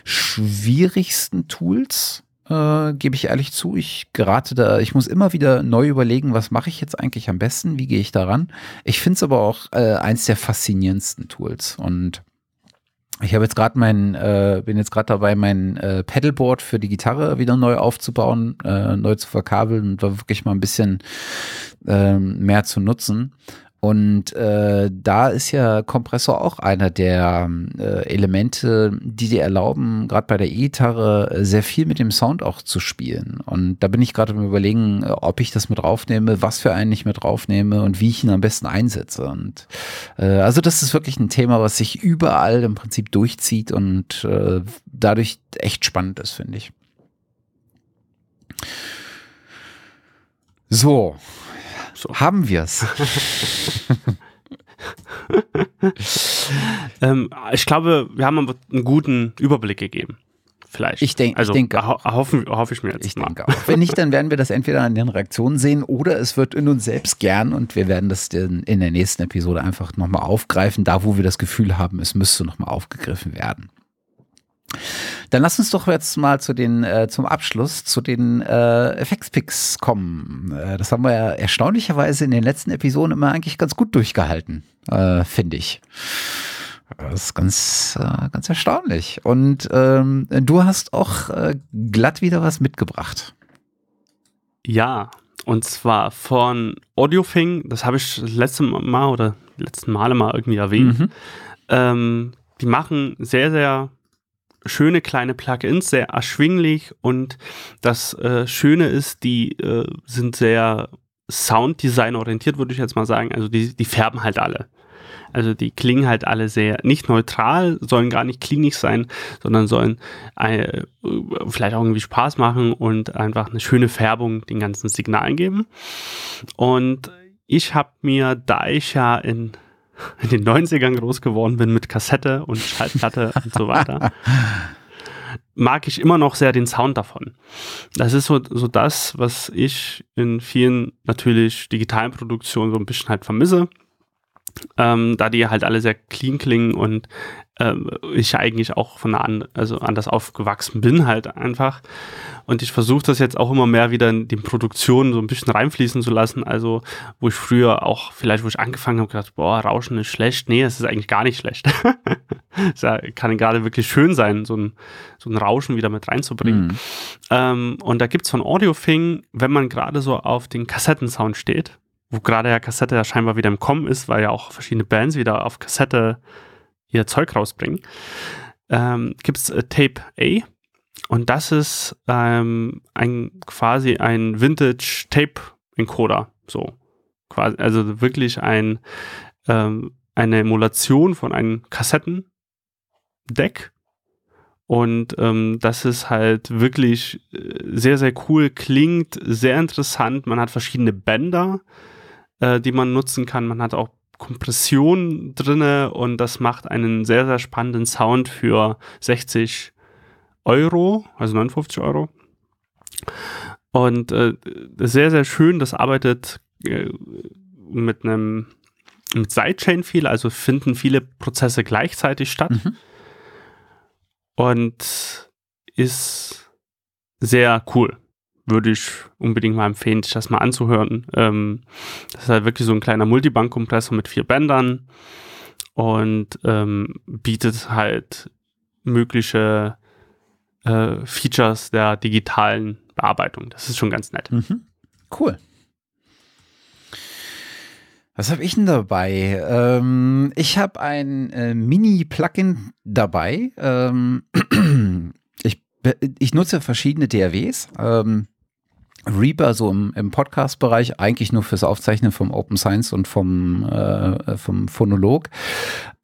schwierigsten Tools, äh, gebe ich ehrlich zu. Ich gerate da, ich muss immer wieder neu überlegen, was mache ich jetzt eigentlich am besten, wie gehe ich daran. Ich finde es aber auch äh, eins der faszinierendsten Tools und ich habe jetzt gerade mein, äh, bin jetzt gerade dabei, mein äh, Pedalboard für die Gitarre wieder neu aufzubauen, äh, neu zu verkabeln und da wirklich mal ein bisschen äh, mehr zu nutzen. Und äh, da ist ja Kompressor auch einer der äh, Elemente, die dir erlauben, gerade bei der E-Gitarre äh, sehr viel mit dem Sound auch zu spielen. Und da bin ich gerade im Überlegen, äh, ob ich das mit draufnehme, was für einen ich mit draufnehme und wie ich ihn am besten einsetze. Und äh, also das ist wirklich ein Thema, was sich überall im Prinzip durchzieht und äh, dadurch echt spannend ist, finde ich. So, so. Haben wir es. ähm, ich glaube, wir haben einen guten Überblick gegeben. Vielleicht. Ich, denk, also, ich denke. Hoffe, hoffe ich mir jetzt ich mal. Denke auch. Wenn nicht, dann werden wir das entweder an den Reaktionen sehen oder es wird in uns selbst gern und wir werden das in, in der nächsten Episode einfach nochmal aufgreifen, da wo wir das Gefühl haben, es müsste nochmal aufgegriffen werden. Dann lass uns doch jetzt mal zu den, äh, zum Abschluss zu den äh, Effektpicks kommen. Äh, das haben wir ja erstaunlicherweise in den letzten Episoden immer eigentlich ganz gut durchgehalten, äh, finde ich. Das ist ganz, äh, ganz erstaunlich. Und ähm, du hast auch äh, glatt wieder was mitgebracht. Ja, und zwar von Audiofing, das habe ich das letzte Mal oder letzten Male mal irgendwie erwähnt. Mhm. Ähm, die machen sehr, sehr schöne kleine Plugins, sehr erschwinglich und das äh, Schöne ist, die äh, sind sehr Sounddesign orientiert, würde ich jetzt mal sagen. Also die, die färben halt alle. Also die klingen halt alle sehr nicht neutral, sollen gar nicht klingig sein, sondern sollen äh, vielleicht auch irgendwie Spaß machen und einfach eine schöne Färbung den ganzen Signalen geben. Und ich habe mir, da ich ja in in den 90ern groß geworden bin mit Kassette und Schallplatte und so weiter, mag ich immer noch sehr den Sound davon. Das ist so, so das, was ich in vielen natürlich digitalen Produktionen so ein bisschen halt vermisse. Ähm, da die halt alle sehr clean klingen und ähm, ich eigentlich auch von an, also anders aufgewachsen bin halt einfach. Und ich versuche das jetzt auch immer mehr wieder in die Produktion so ein bisschen reinfließen zu lassen. Also, wo ich früher auch, vielleicht wo ich angefangen habe, gedacht, boah, Rauschen ist schlecht. Nee, es ist eigentlich gar nicht schlecht. es kann gerade wirklich schön sein, so ein, so ein Rauschen wieder mit reinzubringen. Mhm. Ähm, und da gibt es von Audiofing, wenn man gerade so auf den Kassettensound steht, wo gerade ja Kassette ja scheinbar wieder im Kommen ist, weil ja auch verschiedene Bands wieder auf Kassette ihr Zeug rausbringen, ähm, gibt es äh, Tape A. Und das ist ähm, ein quasi ein Vintage Tape Encoder. So. Quasi, also wirklich ein, ähm, eine Emulation von einem Kassettendeck. Und ähm, das ist halt wirklich äh, sehr, sehr cool, klingt sehr interessant. Man hat verschiedene Bänder, äh, die man nutzen kann. Man hat auch Kompression drinne und das macht einen sehr, sehr spannenden Sound für 60 Euro, also 59 Euro. Und äh, sehr, sehr schön, das arbeitet äh, mit einem mit Sidechain viel, also finden viele Prozesse gleichzeitig statt. Mhm. Und ist sehr cool würde ich unbedingt mal empfehlen, sich das mal anzuhören. Ähm, das ist halt wirklich so ein kleiner Multibank-Kompressor mit vier Bändern und ähm, bietet halt mögliche äh, Features der digitalen Bearbeitung. Das ist schon ganz nett. Mhm. Cool. Was habe ich denn dabei? Ähm, ich habe ein äh, Mini-Plugin dabei. Ähm, ich, ich nutze verschiedene DAWs. Ähm, Reaper so im, im Podcast-Bereich eigentlich nur fürs Aufzeichnen vom Open Science und vom, äh, vom Phonolog.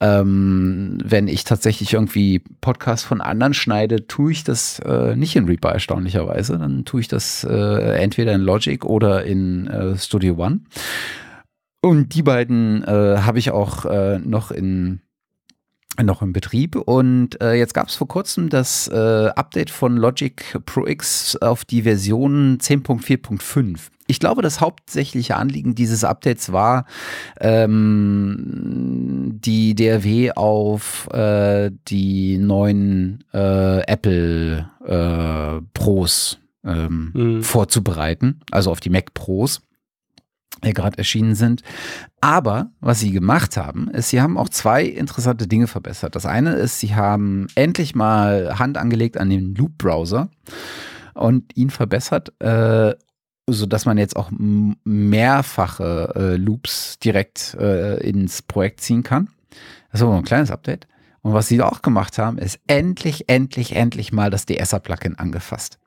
Ähm, wenn ich tatsächlich irgendwie Podcasts von anderen schneide, tue ich das äh, nicht in Reaper erstaunlicherweise. Dann tue ich das äh, entweder in Logic oder in äh, Studio One. Und die beiden äh, habe ich auch äh, noch in noch im Betrieb und äh, jetzt gab es vor kurzem das äh, Update von Logic Pro X auf die Version 10.4.5. Ich glaube, das hauptsächliche Anliegen dieses Updates war, ähm, die DRW auf äh, die neuen äh, Apple äh, Pros ähm, mhm. vorzubereiten, also auf die Mac Pros gerade erschienen sind. Aber was sie gemacht haben, ist, sie haben auch zwei interessante Dinge verbessert. Das eine ist, sie haben endlich mal Hand angelegt an den Loop-Browser und ihn verbessert, äh, sodass man jetzt auch mehrfache äh, Loops direkt äh, ins Projekt ziehen kann. Das ist aber ein kleines Update. Und was sie auch gemacht haben, ist endlich, endlich, endlich mal das DSer-Plugin angefasst.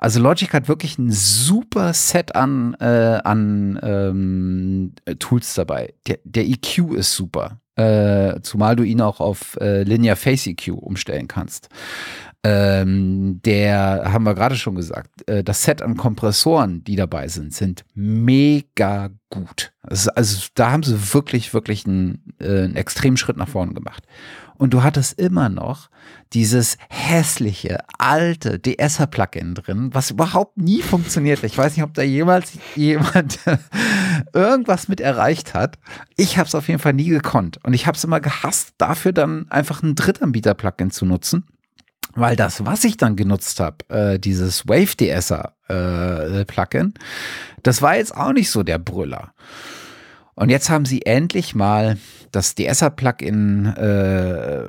Also Logic hat wirklich ein super Set an, äh, an ähm, Tools dabei. Der, der EQ ist super. Äh, zumal du ihn auch auf äh, Linear Face EQ umstellen kannst. Ähm, der haben wir gerade schon gesagt, äh, das Set an Kompressoren, die dabei sind, sind mega gut. Also, also da haben sie wirklich, wirklich einen, äh, einen extremen Schritt nach vorne gemacht. Und du hattest immer noch dieses hässliche, alte DSer-Plugin drin, was überhaupt nie funktioniert. Ich weiß nicht, ob da jemals jemand irgendwas mit erreicht hat. Ich habe es auf jeden Fall nie gekonnt. Und ich habe es immer gehasst, dafür dann einfach ein Drittanbieter-Plugin zu nutzen. Weil das, was ich dann genutzt habe, äh, dieses Wave DSer äh, Plugin, das war jetzt auch nicht so der Brüller. Und jetzt haben sie endlich mal das DSer-Plugin äh,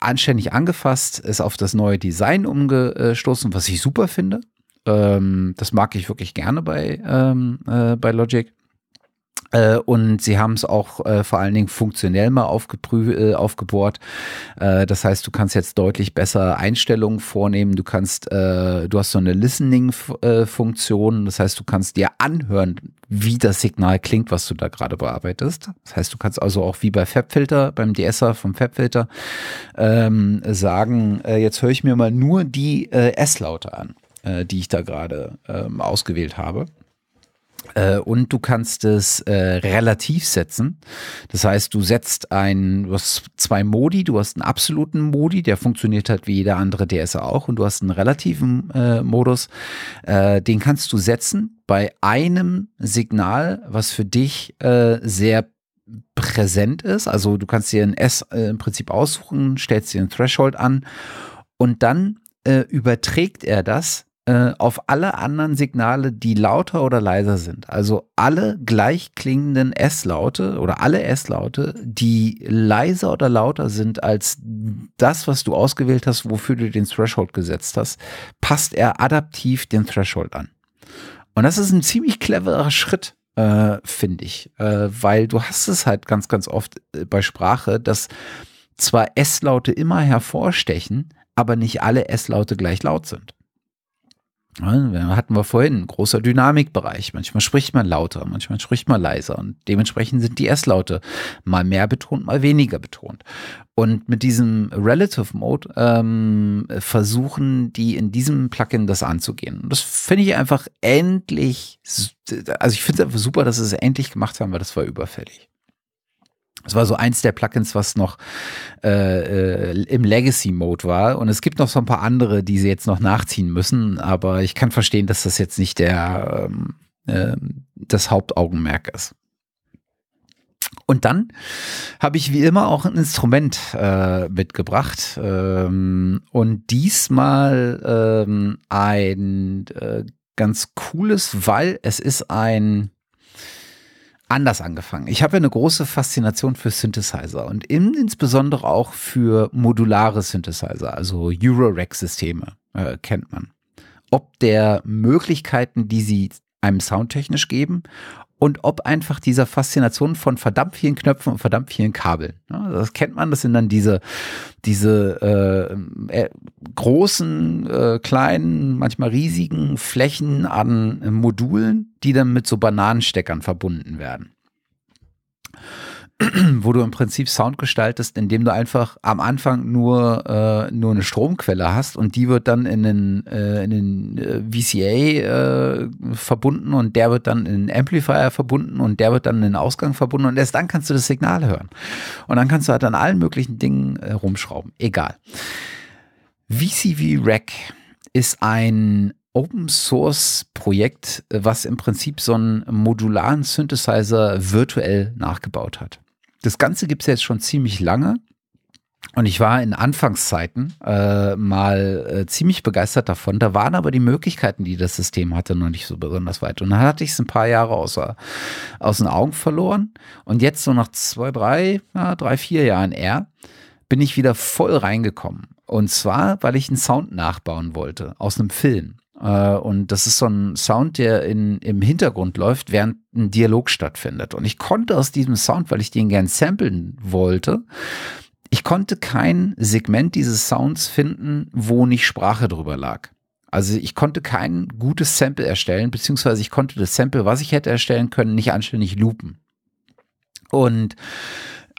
anständig angefasst, ist auf das neue Design umgestoßen, was ich super finde. Ähm, das mag ich wirklich gerne bei, ähm, äh, bei Logic. Äh, und sie haben es auch äh, vor allen Dingen funktionell mal äh, aufgebohrt. Äh, das heißt, du kannst jetzt deutlich besser Einstellungen vornehmen. Du kannst, äh, du hast so eine Listening-Funktion. Das heißt, du kannst dir anhören, wie das Signal klingt, was du da gerade bearbeitest. Das heißt, du kannst also auch wie bei FabFilter, beim DSer vom FabFilter, ähm, sagen, äh, jetzt höre ich mir mal nur die S-Laute an, die ich da gerade ähm, ausgewählt habe. Äh, und du kannst es äh, relativ setzen. Das heißt, du setzt ein, du hast zwei Modi, du hast einen absoluten Modi, der funktioniert halt wie jeder andere DSer auch, und du hast einen relativen äh, Modus. Äh, den kannst du setzen bei einem Signal, was für dich äh, sehr präsent ist. Also du kannst dir ein S äh, im Prinzip aussuchen, stellst dir ein Threshold an und dann überträgt er das auf alle anderen Signale, die lauter oder leiser sind. Also alle gleich klingenden S-Laute oder alle S-Laute, die leiser oder lauter sind als das, was du ausgewählt hast, wofür du den Threshold gesetzt hast, passt er adaptiv den Threshold an. Und das ist ein ziemlich cleverer Schritt, äh, finde ich, äh, weil du hast es halt ganz, ganz oft äh, bei Sprache, dass zwar S-Laute immer hervorstechen, aber nicht alle S-Laute gleich laut sind. Hatten wir vorhin, großer Dynamikbereich. Manchmal spricht man lauter, manchmal spricht man leiser und dementsprechend sind die S-Laute mal mehr betont, mal weniger betont. Und mit diesem Relative Mode ähm, versuchen die in diesem Plugin das anzugehen. Und das finde ich einfach endlich, also ich finde es einfach super, dass sie es endlich gemacht haben, weil das war überfällig. Es war so eins der Plugins, was noch äh, äh, im Legacy-Mode war. Und es gibt noch so ein paar andere, die sie jetzt noch nachziehen müssen. Aber ich kann verstehen, dass das jetzt nicht der, äh, das Hauptaugenmerk ist. Und dann habe ich wie immer auch ein Instrument äh, mitgebracht. Ähm, und diesmal ähm, ein äh, ganz cooles, weil es ist ein anders angefangen. Ich habe eine große Faszination für Synthesizer und insbesondere auch für modulare Synthesizer, also Euro-Rack-Systeme, äh, kennt man. Ob der Möglichkeiten, die sie einem soundtechnisch geben und ob einfach dieser Faszination von verdammt vielen Knöpfen und verdammt vielen Kabeln. Ja, das kennt man, das sind dann diese, diese äh, äh, großen, äh, kleinen, manchmal riesigen Flächen an Modulen, die dann mit so Bananensteckern verbunden werden. wo du im Prinzip Sound gestaltest, indem du einfach am Anfang nur, äh, nur eine Stromquelle hast und die wird dann in den, äh, in den äh, VCA äh, verbunden und der wird dann in den Amplifier verbunden und der wird dann in den Ausgang verbunden und erst dann kannst du das Signal hören. Und dann kannst du halt an allen möglichen Dingen äh, rumschrauben. Egal. VCV Rack ist ein Open Source Projekt, was im Prinzip so einen modularen Synthesizer virtuell nachgebaut hat. Das Ganze gibt es jetzt schon ziemlich lange. Und ich war in Anfangszeiten äh, mal äh, ziemlich begeistert davon. Da waren aber die Möglichkeiten, die das System hatte, noch nicht so besonders weit. Und dann hatte ich es ein paar Jahre außer, aus den Augen verloren. Und jetzt so nach zwei, drei, ja, drei, vier Jahren eher, bin ich wieder voll reingekommen. Und zwar, weil ich einen Sound nachbauen wollte aus einem Film. Äh, und das ist so ein Sound, der in, im Hintergrund läuft, während ein Dialog stattfindet. Und ich konnte aus diesem Sound, weil ich den gern samplen wollte, ich konnte kein Segment dieses Sounds finden, wo nicht Sprache drüber lag. Also ich konnte kein gutes Sample erstellen, beziehungsweise ich konnte das Sample, was ich hätte erstellen können, nicht anständig loopen. Und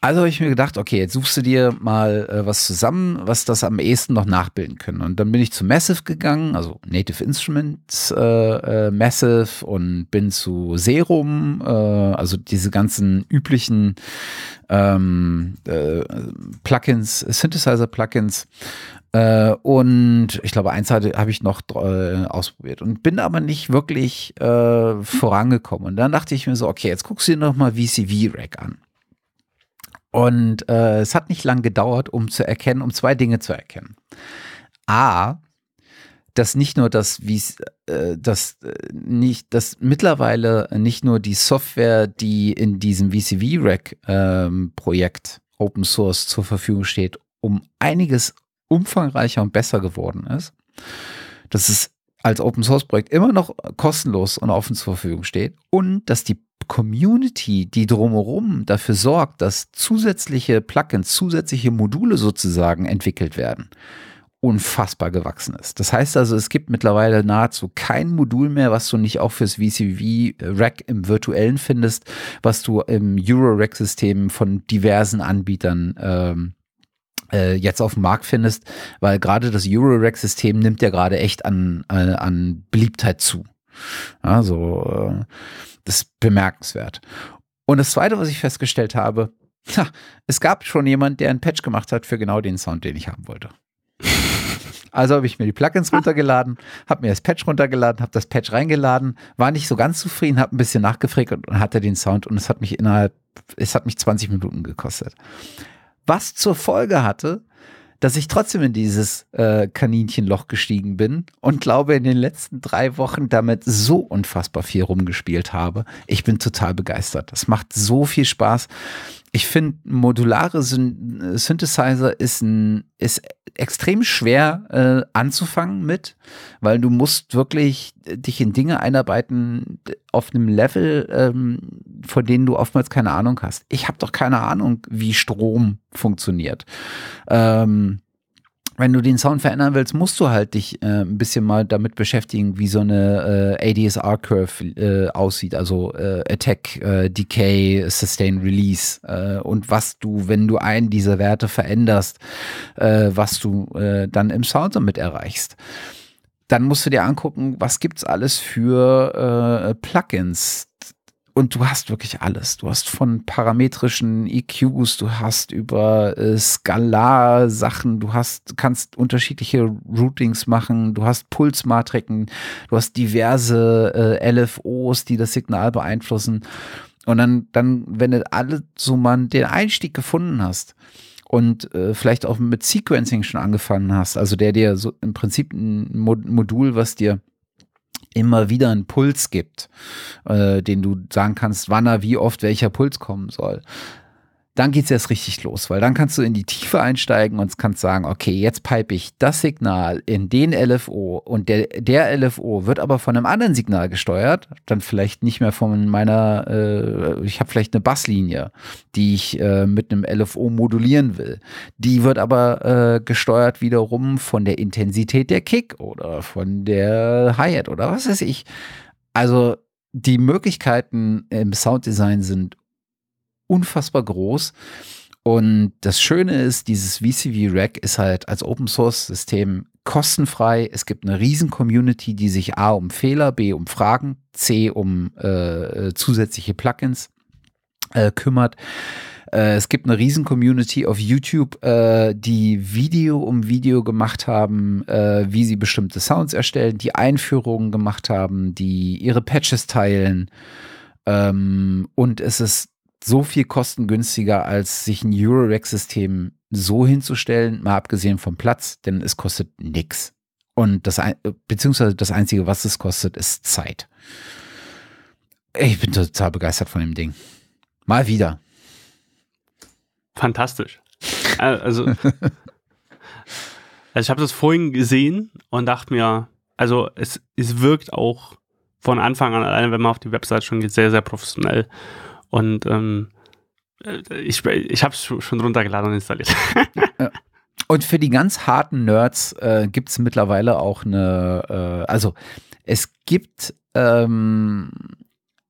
also habe ich mir gedacht, okay, jetzt suchst du dir mal äh, was zusammen, was das am ehesten noch nachbilden können. Und dann bin ich zu Massive gegangen, also Native Instruments äh, äh, Massive und bin zu Serum, äh, also diese ganzen üblichen ähm, äh, Plugins, Synthesizer-Plugins. Äh, und ich glaube, eins habe ich noch ausprobiert und bin aber nicht wirklich vorangekommen. Und dann dachte ich mir so, okay, jetzt guckst du dir nochmal VCV-Rack an. Und äh, es hat nicht lang gedauert, um zu erkennen, um zwei Dinge zu erkennen. A, dass nicht nur das, wie äh, das äh, nicht, dass mittlerweile nicht nur die Software, die in diesem VCV-Rack-Projekt ähm, Open Source zur Verfügung steht, um einiges umfangreicher und besser geworden ist, dass es als Open Source Projekt immer noch kostenlos und offen zur Verfügung steht und dass die Community, die drumherum dafür sorgt, dass zusätzliche Plugins, zusätzliche Module sozusagen entwickelt werden, unfassbar gewachsen ist. Das heißt also, es gibt mittlerweile nahezu kein Modul mehr, was du nicht auch fürs VCV-Rack im virtuellen findest, was du im Euro-Rack-System von diversen Anbietern ähm, äh, jetzt auf dem Markt findest, weil gerade das Euro-Rack-System nimmt ja gerade echt an, äh, an Beliebtheit zu. Also äh, das ist bemerkenswert. Und das Zweite, was ich festgestellt habe, ha, es gab schon jemand, der einen Patch gemacht hat für genau den Sound, den ich haben wollte. Also habe ich mir die Plugins runtergeladen, habe mir das Patch runtergeladen, habe das Patch reingeladen, war nicht so ganz zufrieden, habe ein bisschen nachgefragt und hatte den Sound und es hat mich innerhalb, es hat mich 20 Minuten gekostet. Was zur Folge hatte, dass ich trotzdem in dieses äh, Kaninchenloch gestiegen bin und glaube, in den letzten drei Wochen damit so unfassbar viel rumgespielt habe. Ich bin total begeistert. Es macht so viel Spaß ich finde, modulare Synthesizer ist, ein, ist extrem schwer äh, anzufangen mit, weil du musst wirklich dich in Dinge einarbeiten auf einem Level, ähm, von denen du oftmals keine Ahnung hast. Ich habe doch keine Ahnung, wie Strom funktioniert. Ähm, wenn du den Sound verändern willst, musst du halt dich äh, ein bisschen mal damit beschäftigen, wie so eine äh, ADSR-Curve äh, aussieht, also äh, Attack, äh, Decay, Sustain, Release äh, und was du, wenn du einen dieser Werte veränderst, was du dann im Sound damit erreichst. Dann musst du dir angucken, was gibt's alles für äh, Plugins, und du hast wirklich alles. Du hast von parametrischen EQs, du hast über äh, Skalar-Sachen, du hast, kannst unterschiedliche Routings machen, du hast Pulsmatriken, du hast diverse äh, LFOs, die das Signal beeinflussen. Und dann, dann, wenn du alle so mal den Einstieg gefunden hast, und äh, vielleicht auch mit Sequencing schon angefangen hast, also der dir so im Prinzip ein Modul, was dir immer wieder einen Puls gibt, äh, den du sagen kannst, wann er wie oft welcher Puls kommen soll dann geht's erst richtig los, weil dann kannst du in die Tiefe einsteigen und kannst sagen, okay, jetzt pipe ich das Signal in den LFO und der, der LFO wird aber von einem anderen Signal gesteuert, dann vielleicht nicht mehr von meiner, äh, ich habe vielleicht eine Basslinie, die ich äh, mit einem LFO modulieren will. Die wird aber äh, gesteuert wiederum von der Intensität der Kick oder von der Hi-Hat oder was weiß ich. Also die Möglichkeiten im Sounddesign sind unfassbar groß. Und das Schöne ist, dieses VCV Rack ist halt als Open Source System kostenfrei. Es gibt eine riesen Community, die sich A um Fehler, B um Fragen, C um äh, zusätzliche Plugins äh, kümmert. Äh, es gibt eine riesen Community auf YouTube, äh, die Video um Video gemacht haben, äh, wie sie bestimmte Sounds erstellen, die Einführungen gemacht haben, die ihre Patches teilen. Ähm, und es ist so viel kostengünstiger, als sich ein Eurorack-System so hinzustellen, mal abgesehen vom Platz, denn es kostet nichts. Und das, beziehungsweise das Einzige, was es kostet, ist Zeit. Ich bin total begeistert von dem Ding. Mal wieder. Fantastisch. Also, also ich habe das vorhin gesehen und dachte mir, also es, es wirkt auch von Anfang an, alleine wenn man auf die Website schon geht, sehr, sehr professionell. Und ähm, äh, ich, ich habe es schon runtergeladen und installiert. Und für die ganz harten Nerds äh, gibt es mittlerweile auch eine, äh, also es gibt ähm,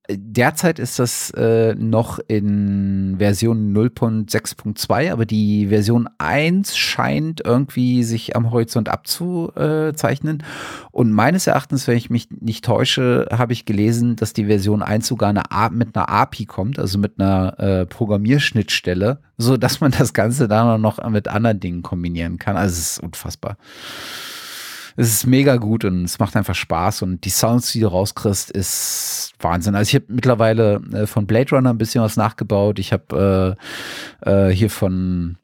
Derzeit ist das äh, noch in Version 0.6.2, aber die Version 1 scheint irgendwie sich am Horizont abzuzeichnen. Und meines Erachtens, wenn ich mich nicht täusche, habe ich gelesen, dass die Version 1 sogar eine mit einer API kommt, also mit einer äh, Programmierschnittstelle, so dass man das Ganze dann noch mit anderen Dingen kombinieren kann. Also es ist unfassbar es ist mega gut und es macht einfach Spaß und die Sounds, die du rauskriegst, ist Wahnsinn. Also ich habe mittlerweile äh, von Blade Runner ein bisschen was nachgebaut. Ich habe äh, äh, hier von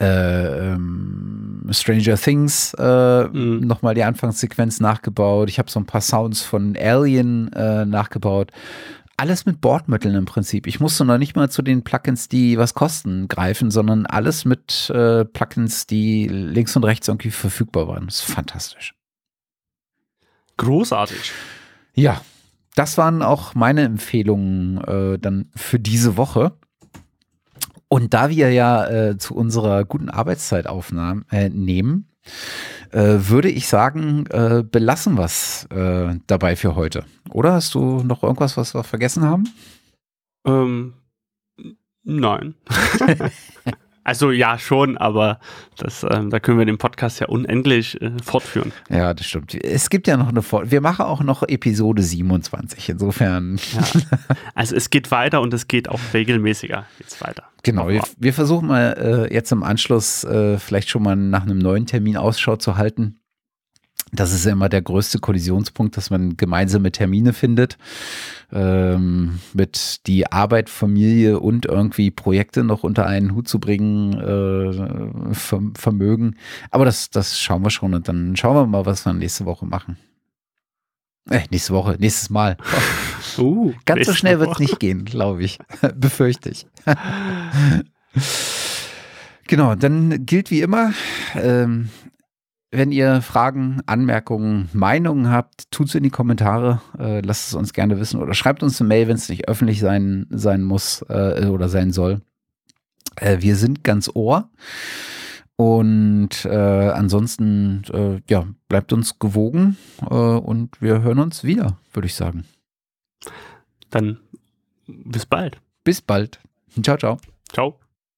äh, ähm, Stranger Things äh, mhm. nochmal die Anfangssequenz nachgebaut. Ich habe so ein paar Sounds von Alien äh, nachgebaut alles mit Bordmitteln im Prinzip. Ich musste noch nicht mal zu den Plugins, die was kosten, greifen, sondern alles mit äh, Plugins, die links und rechts irgendwie verfügbar waren. Das ist fantastisch. Großartig. Ja, das waren auch meine Empfehlungen äh, dann für diese Woche. Und da wir ja äh, zu unserer guten Arbeitszeit aufnehmen, äh, nehmen, äh, würde ich sagen, äh, belassen wir es äh, dabei für heute. Oder hast du noch irgendwas, was wir vergessen haben? Ähm, nein. Also ja, schon, aber das, ähm, da können wir den Podcast ja unendlich äh, fortführen. Ja, das stimmt. Es gibt ja noch eine Fort Wir machen auch noch Episode 27, insofern. Ja. Also es geht weiter und es geht auch regelmäßiger jetzt weiter. Genau, wir, wir, versuchen mal äh, jetzt im Anschluss äh, vielleicht schon mal nach einem neuen Termin Ausschau zu halten. Das ist ja immer der größte Kollisionspunkt, dass man gemeinsame Termine findet, ähm, mit die Arbeit, Familie und irgendwie Projekte noch unter einen Hut zu bringen, äh, Vermögen. Aber das, das schauen wir schon und dann schauen wir mal, was wir nächste Woche machen. Äh, nächste Woche, nächstes Mal. Uh, Ganz so schnell wird es nicht gehen, glaube ich. Befürchte ich. genau, dann gilt wie immer, ähm, wenn ihr Fragen, Anmerkungen, Meinungen habt, tut es in die Kommentare. Äh, lasst es uns gerne wissen oder schreibt uns eine Mail, wenn es nicht öffentlich sein, sein muss äh, oder sein soll. Äh, wir sind ganz ohr. Und äh, ansonsten, äh, ja, bleibt uns gewogen äh, und wir hören uns wieder, würde ich sagen. Dann bis bald. Bis bald. Ciao, ciao. Ciao.